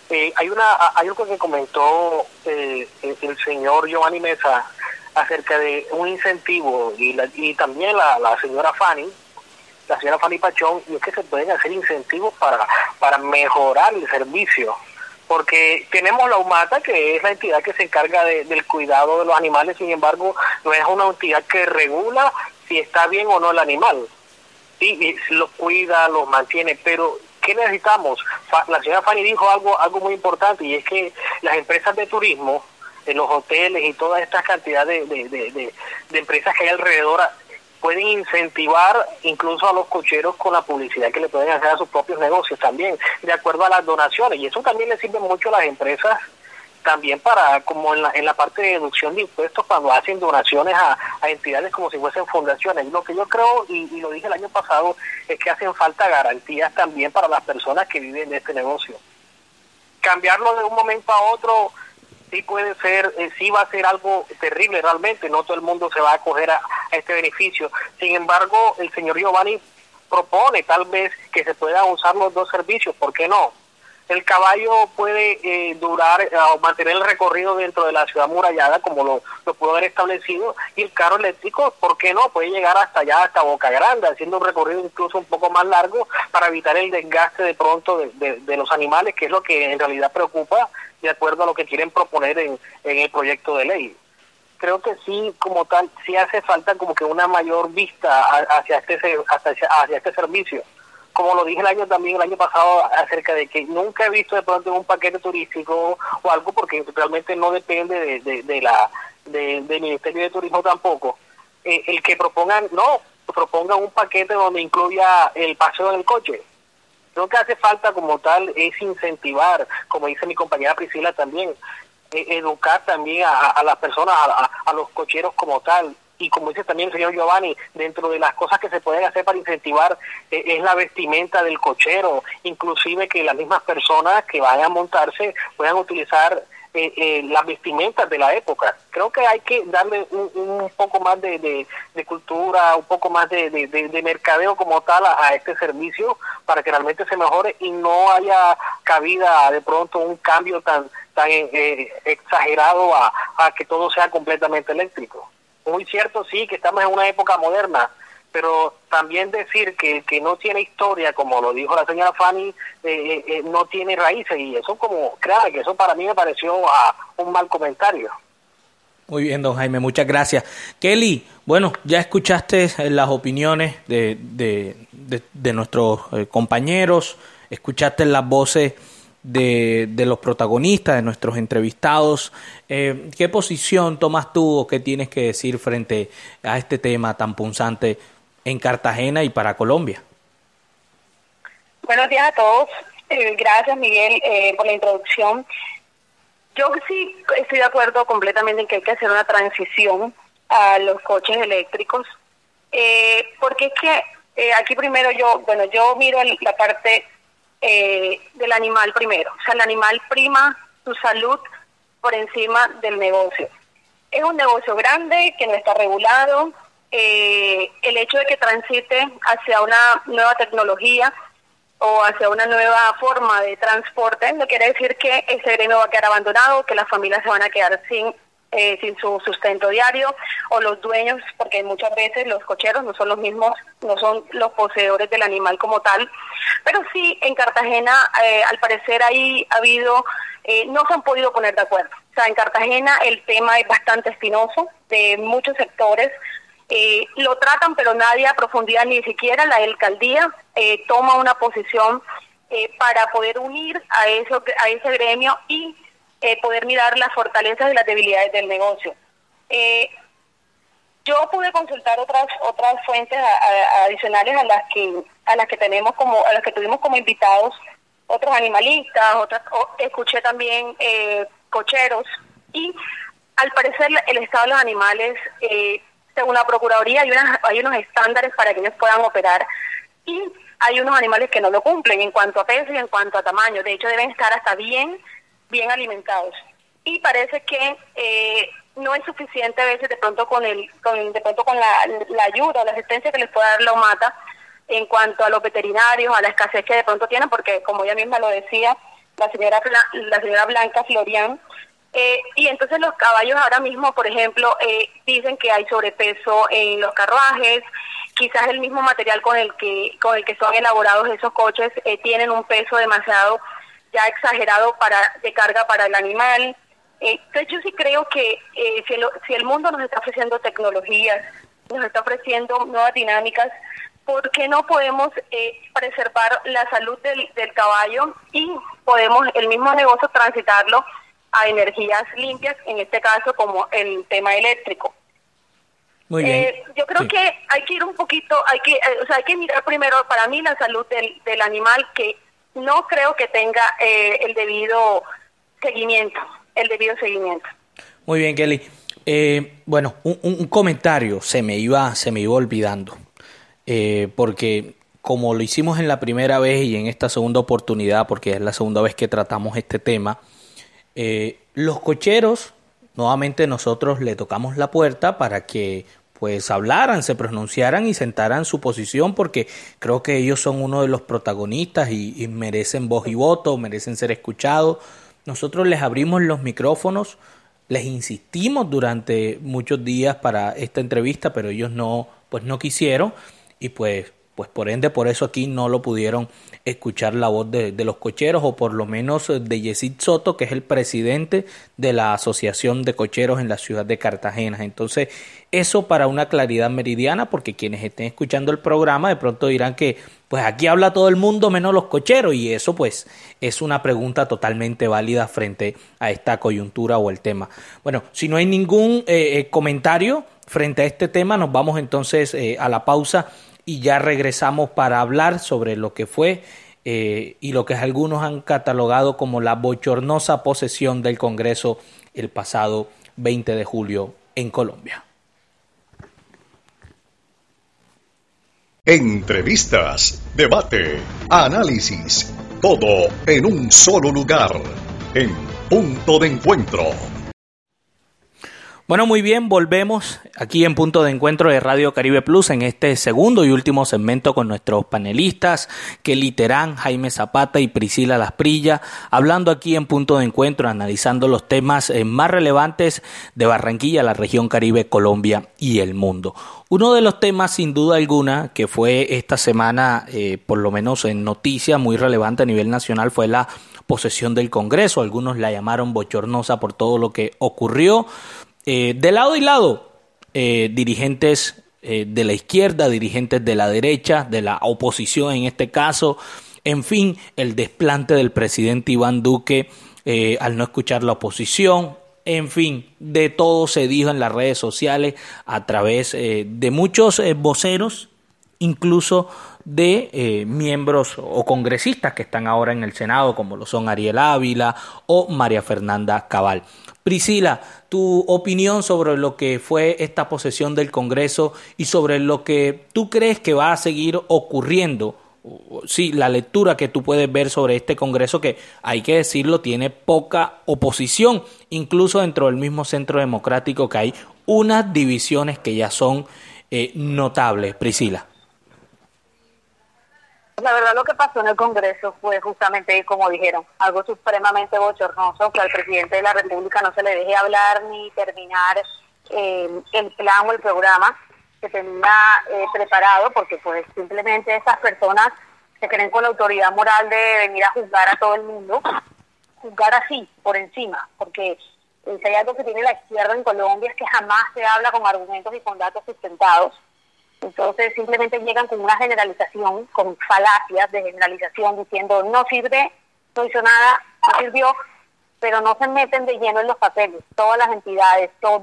Eh, hay una hay algo que comentó el señor Giovanni Mesa acerca de un incentivo y, la, y también la, la señora Fanny, la señora Fanny Pachón, y es que se pueden hacer incentivos para, para mejorar el servicio. Porque tenemos la UMATA, que es la entidad que se encarga del cuidado de los animales, sin embargo, no es una entidad que regula si está bien o no el animal. Sí, los cuida, los mantiene, pero ¿qué necesitamos? La señora Fanny dijo algo, algo muy importante, y es que las empresas de turismo, en los hoteles y todas estas cantidades de, de, de empresas que hay alrededor pueden incentivar incluso a los cocheros con la publicidad que le pueden hacer a sus propios negocios también, de acuerdo a las donaciones. Y eso también le sirve mucho a las empresas también para, como en la, en la parte de deducción de impuestos, cuando hacen donaciones a, entidades como si fuesen fundaciones. Lo que yo creo, y, lo dije el año pasado, es que hacen falta garantías también para las personas que viven de este negocio. Cambiarlo de un momento a otro sí puede ser, eh, sí va a ser algo terrible realmente, no todo el mundo se va a acoger a, a este beneficio. Sin embargo, el señor Giovanni propone tal vez que se puedan usar los dos servicios, ¿por qué no? El caballo puede eh, durar eh, o mantener el recorrido dentro de la ciudad murallada como lo, lo, pudo haber establecido y el carro eléctrico, ¿por qué no? Puede llegar hasta allá, hasta Boca Grande, haciendo un recorrido incluso un poco más largo para evitar el desgaste de pronto de, de, los animales, que es lo que en realidad preocupa de acuerdo a lo que quieren proponer en, en el proyecto de ley. Creo que sí, como tal, sí hace falta como que una mayor vista hacia este, hacia, hacia este servicio como lo dije el año también, el año pasado, acerca de que nunca he visto de pronto un paquete turístico o algo, porque realmente no depende de, de, la del Ministerio de Turismo tampoco, eh, el que propongan, no, propongan un paquete donde incluya el paseo en el coche. Lo que hace falta como tal es incentivar, como dice mi compañera Priscila también, eh, educar también a, las personas, a los cocheros como tal, y como dice también el señor Giovanni, dentro de las cosas que se pueden hacer para incentivar eh, es la vestimenta del cochero, inclusive que las mismas personas que vayan a montarse puedan utilizar eh, eh, las vestimentas de la época. Creo que hay que darle un, poco más de, cultura, un poco más de, mercadeo como tal a, este servicio para que realmente se mejore y no haya cabida de pronto un cambio tan tan exagerado a que todo sea completamente eléctrico muy cierto, sí, que estamos en una época moderna, pero también decir que, que no tiene historia, como lo dijo la señora Fanny, eh, eh, eh, no tiene raíces, y eso como, claro, que eso para mí me pareció a un mal comentario. Muy bien, don Jaime, muchas gracias. Kelly, bueno, ya escuchaste las opiniones de, de, de nuestros compañeros, escuchaste las voces de, de, los protagonistas, de nuestros entrevistados. Eh, ¿Qué posición tomas tú o qué tienes que decir frente a este tema tan punzante en Cartagena y para Colombia? Buenos días a todos. Eh, gracias, Miguel, eh, por la introducción. Yo sí estoy de acuerdo completamente en que hay que hacer una transición a los coches eléctricos, porque es que aquí primero yo, bueno, yo miro la parte eh, del animal primero. O sea, el animal prima su salud por encima del negocio. Es un negocio grande que no está regulado. Eh, el hecho de que transite hacia una nueva tecnología o hacia una nueva forma de transporte no quiere decir que ese gremio va a quedar abandonado, que las familias se van a quedar sin eh, sin su sustento diario o los dueños, porque muchas veces los cocheros no son los mismos, no son los poseedores del animal como tal, pero sí en Cartagena eh, al parecer ahí ha habido, eh, no se han podido poner de acuerdo. O sea, en Cartagena el tema es bastante espinoso de muchos sectores. lo tratan, pero nadie a profundidad, ni siquiera la alcaldía toma una posición para poder unir a, eso, a ese gremio y eh, poder mirar las fortalezas y las debilidades del negocio. Eh, yo pude consultar otras otras fuentes adicionales a las que a las que tenemos como a las que tuvimos como invitados otros animalistas, otras escuché también eh, cocheros y al parecer el estado de los animales según la procuraduría hay unas hay unos estándares para que ellos puedan operar y hay unos animales que no lo cumplen en cuanto a peso y en cuanto a tamaño. De hecho, deben estar hasta bien bien alimentados. Y parece que eh, no es suficiente a veces de pronto con el con, de pronto con la, ayuda o la asistencia que les pueda dar la OMATA en cuanto a los veterinarios, a la escasez que de pronto tienen, porque como ella misma lo decía, la señora la señora Blanca Florian, eh, y entonces los caballos ahora mismo, por ejemplo, eh, dicen que hay sobrepeso en los carruajes, quizás el mismo material con el que con el que son elaborados esos coches tienen un peso demasiado ya exagerado para de carga para el animal. Eh, entonces yo sí creo que eh, si, el, si el mundo nos está ofreciendo tecnologías, nos está ofreciendo nuevas dinámicas, ¿por qué no podemos eh, preservar la salud del, del caballo y podemos el mismo negocio transitarlo a energías limpias, en este caso como el tema eléctrico? Muy bien. yo creo que hay que ir un poquito, hay que, o sea, hay que mirar primero para mí la salud del, del animal que no creo que tenga eh, el debido seguimiento. el debido seguimiento. Muy bien, Kelly. Eh, bueno, un, comentario se me iba, se me iba olvidando, eh, porque como lo hicimos en la primera vez y en esta segunda oportunidad, porque es la segunda vez que tratamos este tema, eh, los cocheros, nuevamente nosotros le tocamos la puerta para que pues hablaran, se pronunciaran y sentaran su posición porque creo que ellos son uno de los protagonistas y, merecen voz y voto, merecen ser escuchados. Nosotros les abrimos los micrófonos, les insistimos durante muchos días para esta entrevista, pero ellos no, pues no quisieron y pues pues por ende por eso aquí no lo pudieron escuchar la voz de, los cocheros o por lo menos de Yesid Soto que es el presidente de la Asociación de Cocheros en la ciudad de Cartagena. Entonces eso para una claridad meridiana porque quienes estén escuchando el programa de pronto dirán que pues aquí habla todo el mundo menos los cocheros y eso pues es una pregunta totalmente válida frente a esta coyuntura o el tema. Bueno, si no hay ningún eh, eh, comentario frente a este tema nos vamos entonces eh, a la pausa y ya regresamos para hablar sobre lo que fue eh, y lo que algunos han catalogado como la bochornosa posesión del Congreso el pasado 20 de julio en Colombia. Entrevistas, debate, análisis, todo en un solo lugar, en punto de encuentro. Bueno, muy bien, volvemos aquí en punto de encuentro de Radio Caribe Plus en este segundo y último segmento con nuestros panelistas, Kelly Terán, Jaime Zapata y Priscila Lasprilla, hablando aquí en punto de encuentro, analizando los temas eh, más relevantes de Barranquilla, la región Caribe, Colombia y el mundo. Uno de los temas, sin duda alguna, que fue esta semana, eh, por lo menos en noticias muy relevante a nivel nacional, fue la posesión del Congreso. Algunos la llamaron bochornosa por todo lo que ocurrió. Eh, de lado y lado, eh, dirigentes eh, de la izquierda, dirigentes de la derecha, de la oposición en este caso, en fin, el desplante del presidente Iván Duque al no escuchar la oposición, en fin, de todo se dijo en las redes sociales a través de muchos voceros, incluso de miembros o congresistas que están ahora en el Senado, como lo son Ariel Ávila o María Fernanda Cabal. Priscila, tu opinión sobre lo que fue esta posesión del Congreso y sobre lo que tú crees que va a seguir ocurriendo. Sí, la lectura que tú puedes ver sobre este Congreso que, hay que decirlo, tiene poca oposición, incluso dentro del mismo centro democrático que hay unas divisiones que ya son eh, notables. Priscila. La verdad lo que pasó en el Congreso fue justamente, como dijeron, algo supremamente bochornoso, que al presidente de la República no se le deje hablar ni terminar eh, el plan o el programa que tenía eh, preparado, porque pues simplemente esas personas se creen con la autoridad moral de venir a juzgar a todo el mundo, juzgar así, por encima, porque si hay algo que tiene la izquierda en Colombia es que jamás se habla con argumentos y con datos sustentados entonces simplemente llegan con una generalización, con falacias de generalización, diciendo no sirve, no hizo nada, no sirvió, pero no se meten de lleno en los papeles. Todas las entidades, todos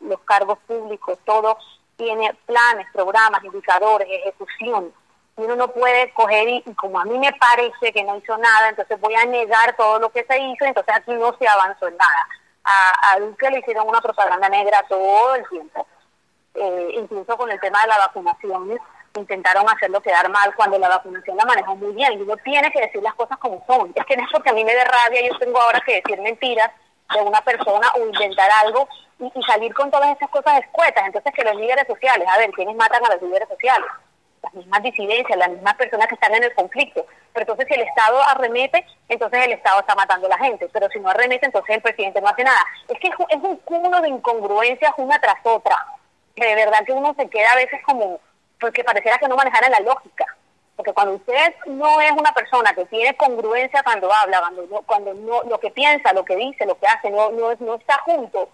los cargos públicos, todo tiene planes, programas, indicadores, ejecución. Y uno no puede coger y, como a mí me parece que no hizo nada, entonces voy a negar todo lo que se hizo, entonces aquí no se avanzó en nada. A, a le hicieron una propaganda negra todo el tiempo eh, incluso con el tema de la vacunación, intentaron hacerlo quedar mal cuando la vacunación la manejó muy bien. Y uno tiene que decir las cosas como son. Es que no es porque a mí me dé rabia, yo tengo ahora que decir mentiras de una persona o inventar algo y, salir con todas esas cosas escuetas. Entonces, que los líderes sociales, a ver, ¿quiénes matan a los líderes sociales? Las mismas disidencias, las mismas personas que están en el conflicto. Pero entonces, si el Estado arremete, entonces el Estado está matando a la gente. Pero si no arremete, entonces el presidente no hace nada. Es que es un cúmulo de incongruencias una tras otra de verdad que uno se queda a veces como, porque pareciera que no manejara la lógica. Porque cuando usted no es una persona que tiene congruencia cuando habla, cuando no, cuando no, lo que piensa, lo que dice, lo que hace, no, no, no está junto,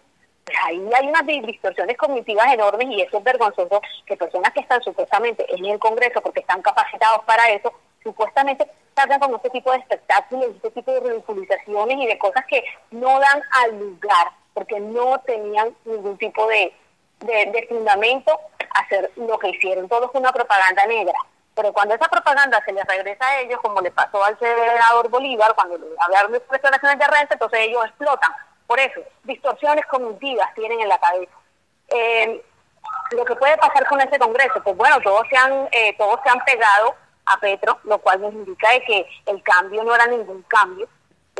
pues ahí hay unas distorsiones cognitivas enormes y eso es vergonzoso que personas que están supuestamente en el Congreso porque están capacitados para eso, supuestamente salgan con este tipo de espectáculos, este tipo de ridiculizaciones y de cosas que no dan al lugar porque no tenían ningún tipo de, de, fundamento hacer lo que hicieron. Todo es una propaganda negra. Pero cuando esa propaganda se les regresa a ellos, como le pasó al senador Bolívar, cuando hablaron de declaraciones de renta, entonces ellos explotan. Por eso, distorsiones cognitivas tienen en la cabeza. Eh, lo que puede pasar con ese Congreso, pues bueno, todos se han, eh, todos se han pegado a Petro, lo cual nos indica de que el cambio no era ningún cambio.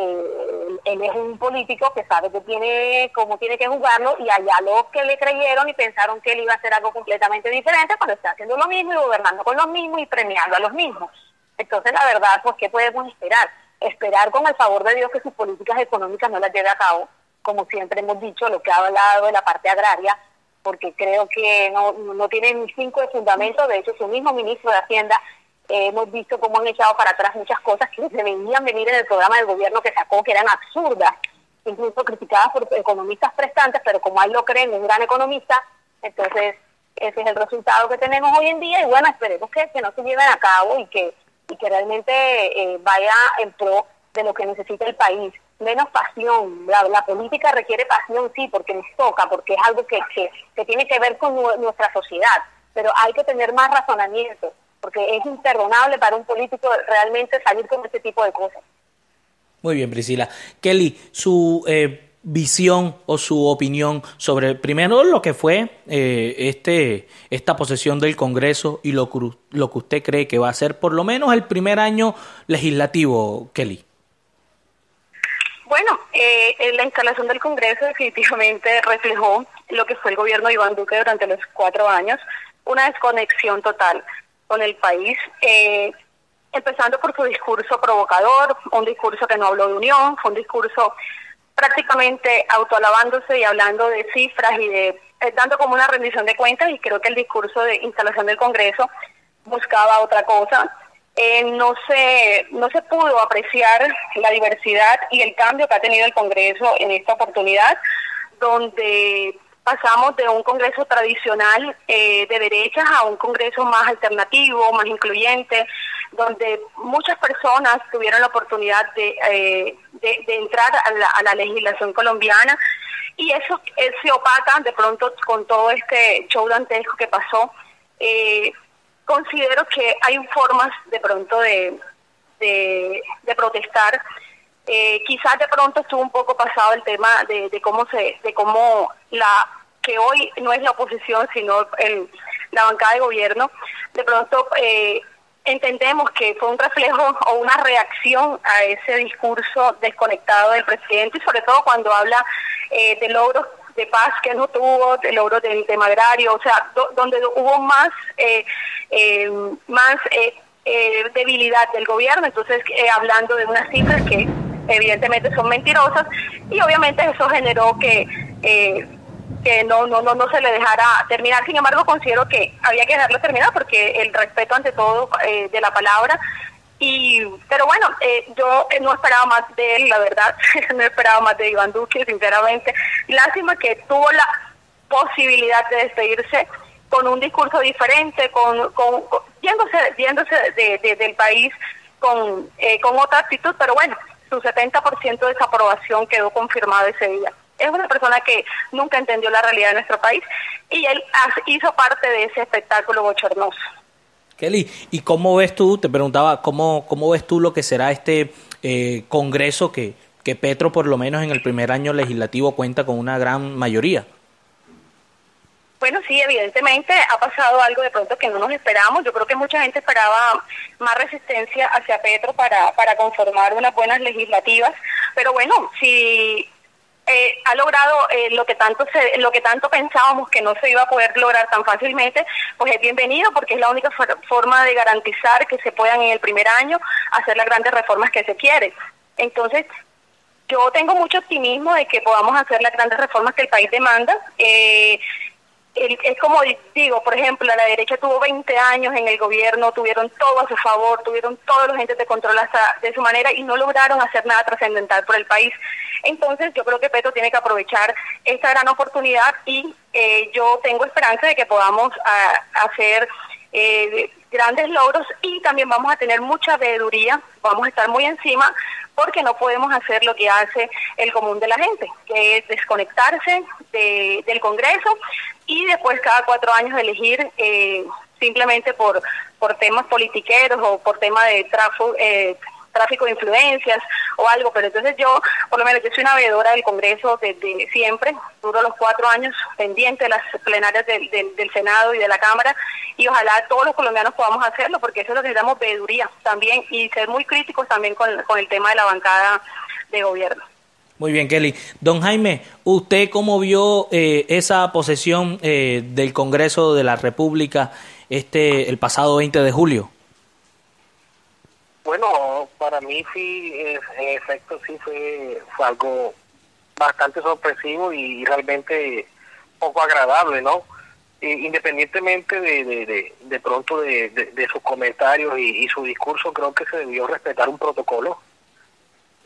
Eh, él es un político que sabe que tiene cómo tiene que jugarlo y allá los que le creyeron y pensaron que él iba a hacer algo completamente diferente cuando está haciendo lo mismo y gobernando con los mismos y premiando a los mismos. Entonces, la verdad, pues, ¿qué podemos esperar? Esperar con el favor de Dios que sus políticas económicas no las lleve a cabo, como siempre hemos dicho, lo que ha hablado de la parte agraria, porque creo que no, no tiene ni cinco de fundamento, de hecho su mismo ministro de Hacienda eh, hemos visto cómo han echado para atrás muchas cosas que deberían venir en el programa del gobierno que sacó, que eran absurdas, incluso criticadas por economistas prestantes, pero como él lo cree, es un gran economista, entonces ese es el resultado que tenemos hoy en día y bueno, esperemos que, que no se lleven a cabo y que, y que realmente eh, vaya en pro de lo que necesita el país menos pasión. La, política requiere pasión, sí, porque nos toca, porque es algo que, que, tiene que ver con nuestra sociedad, pero hay que tener más razonamiento, porque es imperdonable para un político realmente salir con este tipo de cosas. Muy bien, Priscila. Kelly, su eh, visión o su opinión sobre primero lo que fue eh, este esta posesión del Congreso y lo, lo que usted cree que va a ser por lo menos el primer año legislativo, Kelly. Bueno, eh, la instalación del Congreso definitivamente reflejó lo que fue el gobierno de Iván Duque durante los cuatro años, una desconexión total con el país, eh, empezando por su discurso provocador, un discurso que no habló de unión, fue un discurso prácticamente autoalabándose y hablando de cifras y de eh, dando como una rendición de cuentas y creo que el discurso de instalación del Congreso buscaba otra cosa. Eh, no, se, no se pudo apreciar la diversidad y el cambio que ha tenido el Congreso en esta oportunidad, donde pasamos de un Congreso tradicional eh, de derechas a un Congreso más alternativo, más incluyente, donde muchas personas tuvieron la oportunidad de, eh, de, entrar a la, a la, legislación colombiana y eso se opaca de pronto con todo este show dantesco que pasó. Eh, considero que hay formas de pronto de, de, protestar. Eh, quizás de pronto estuvo un poco pasado el tema de, cómo se, de cómo la que hoy no es la oposición sino el, la bancada de gobierno, de pronto eh, entendemos que fue un reflejo o una reacción a ese discurso desconectado del presidente y sobre todo cuando habla eh, de logros de paz que no tuvo, de logros del tema agrario, o sea, donde hubo más, eh, eh, más eh, debilidad del gobierno, entonces hablando de unas cifras que evidentemente son mentirosas y obviamente eso generó que que no, no, no, no se le dejara terminar. Sin embargo, considero que había que dejarlo terminar porque el respeto ante todo de la palabra y, pero bueno, eh, yo eh, no esperaba más de él, la verdad, no esperaba más de Iván Duque, sinceramente. Lástima que tuvo la posibilidad de despedirse con un discurso diferente, con, con, yéndose, yéndose de, del país con, eh, con otra actitud, pero bueno, su 70% de desaprobación quedó confirmado ese día. Es una persona que nunca entendió la realidad de nuestro país y él hizo parte de ese espectáculo bochornoso. Kelly, ¿y cómo ves tú, te preguntaba, cómo, cómo ves tú lo que será este eh, Congreso que, que Petro, por lo menos en el primer año legislativo, cuenta con una gran mayoría? Bueno, sí, evidentemente ha pasado algo de pronto que no nos esperábamos. Yo creo que mucha gente esperaba más resistencia hacia Petro para, para conformar unas buenas legislativas. Pero bueno, si eh, ha logrado eh, lo que tanto se, lo que tanto pensábamos que no se iba a poder lograr tan fácilmente, pues es bienvenido porque es la única forma de garantizar que se puedan en el primer año hacer las grandes reformas que se quieren. Entonces, yo tengo mucho optimismo de que podamos hacer las grandes reformas que el país demanda. Eh, es como digo, por ejemplo, la derecha tuvo 20 años en el gobierno, tuvieron todo a su favor, tuvieron todos los entes de control hasta de su manera y no lograron hacer nada trascendental por el país. Entonces yo creo que Petro tiene que aprovechar esta gran oportunidad y eh, yo tengo esperanza de que podamos hacer eh, grandes logros y también vamos a tener mucha veeduría, vamos a estar muy encima porque no podemos hacer lo que hace el común de la gente, que es desconectarse del Congreso y después cada cuatro años elegir eh, simplemente por, por temas politiqueros o por temas de tráfico, eh, tráfico de influencias o algo, pero entonces yo, por lo menos yo soy una veedora del Congreso desde siempre, duro los cuatro años pendiente de las plenarias del, del, Senado y de la Cámara y ojalá todos los colombianos podamos hacerlo porque eso es lo que veeduría también y ser muy críticos también con, con el tema de la bancada de gobierno. Muy bien, Kelly. Don Jaime, ¿usted cómo vio eh, esa posesión eh, del Congreso de la República este el pasado 20 de julio? Bueno, para mí sí, en efecto sí fue, algo bastante sorpresivo y realmente poco agradable, ¿no? independientemente de, de, de, pronto de, sus comentarios y, su discurso, creo que se debió respetar un protocolo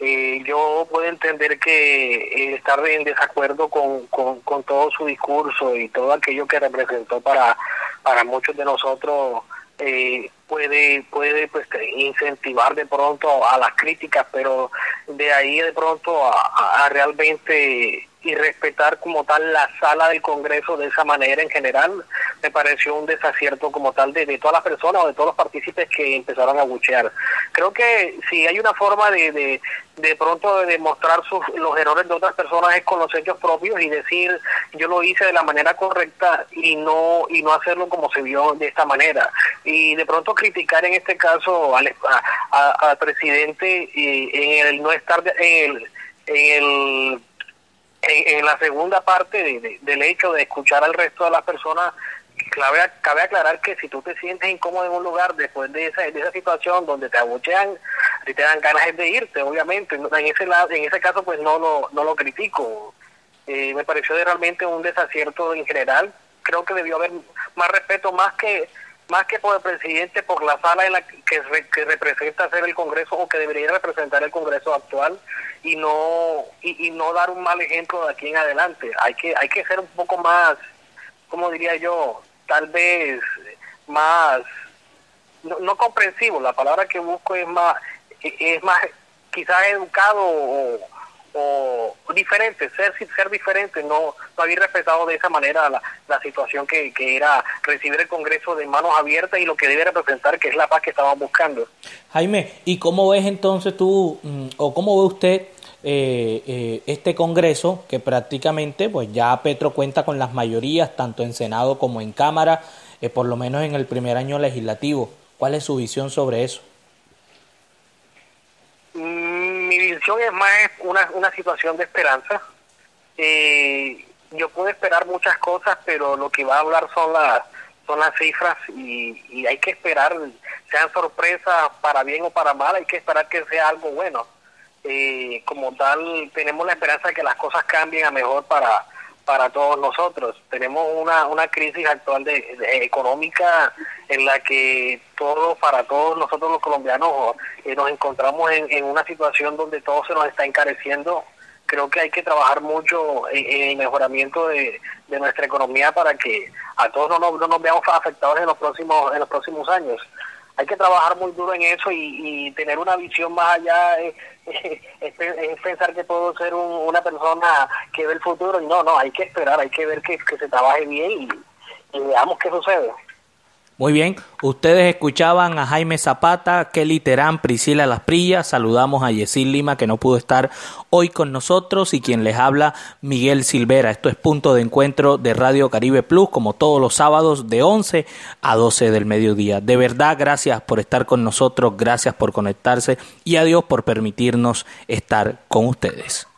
eh, yo puedo entender que estar en desacuerdo con, con, todo su discurso y todo aquello que representó para, para muchos de nosotros eh, puede puede pues incentivar de pronto a las críticas pero de ahí de pronto a, a realmente y respetar como tal la sala del Congreso de esa manera en general, me pareció un desacierto como tal de, de todas las personas o de todos los partícipes que empezaron a buchear. Creo que si hay una forma de, de, de pronto de demostrar sus, los errores de otras personas es con los hechos propios y decir yo lo hice de la manera correcta y no y no hacerlo como se vio de esta manera. Y de pronto criticar en este caso al, al presidente y en el no estar en el, en el en, la segunda parte del hecho de escuchar al resto de las personas, cabe, cabe aclarar que si tú te sientes incómodo en un lugar después de esa, de situación donde te abuchean, ti te dan ganas de irte, obviamente. En ese, lado, en ese caso, pues no lo, no lo critico. Eh, me pareció de realmente un desacierto en general. Creo que debió haber más respeto, más que más que por el presidente, por la sala en la que, que representa ser el Congreso o que debería representar el Congreso actual y no y, no dar un mal ejemplo de aquí en adelante. Hay que hay que ser un poco más, como diría yo, tal vez más no, no comprensivo. La palabra que busco es más es más quizás educado o, o diferente, ser ser diferente, no, no haber respetado de esa manera la, la situación que, que, era recibir el Congreso de manos abiertas y lo que debe representar, que es la paz que estaban buscando. Jaime, ¿y cómo ves entonces tú, mm, o cómo ve usted eh, eh, este Congreso, que prácticamente pues ya Petro cuenta con las mayorías, tanto en Senado como en Cámara, eh, por lo menos en el primer año legislativo? ¿Cuál es su visión sobre eso? Mi visión es más una, una situación de esperanza. Eh, yo puedo esperar muchas cosas, pero lo que va a hablar son las son las cifras y, y hay que esperar, sean sorpresas para bien o para mal, hay que esperar que sea algo bueno. Eh, como tal, tenemos la esperanza de que las cosas cambien a mejor para, para todos nosotros. Tenemos una, una crisis actual de, económica en la que todo, para todos nosotros los colombianos eh, nos encontramos en, una situación donde todo se nos está encareciendo. Creo que hay que trabajar mucho en, el mejoramiento de, de, nuestra economía para que a todos no nos, no nos veamos afectados en los próximos en los próximos años hay que trabajar muy duro en eso y, tener una visión más allá es, pensar que puedo ser una persona que ve el futuro y no, no, hay que esperar, hay que ver que, se trabaje bien y, y veamos qué sucede. Muy bien, ustedes escuchaban a Jaime Zapata, Kelly Terán, Priscila Las Prillas, saludamos a Yesil Lima que no pudo estar hoy con nosotros y quien les habla Miguel Silvera. Esto es punto de encuentro de Radio Caribe Plus como todos los sábados de 11 a 12 del mediodía. De verdad, gracias por estar con nosotros, gracias por conectarse y adiós por permitirnos estar con ustedes.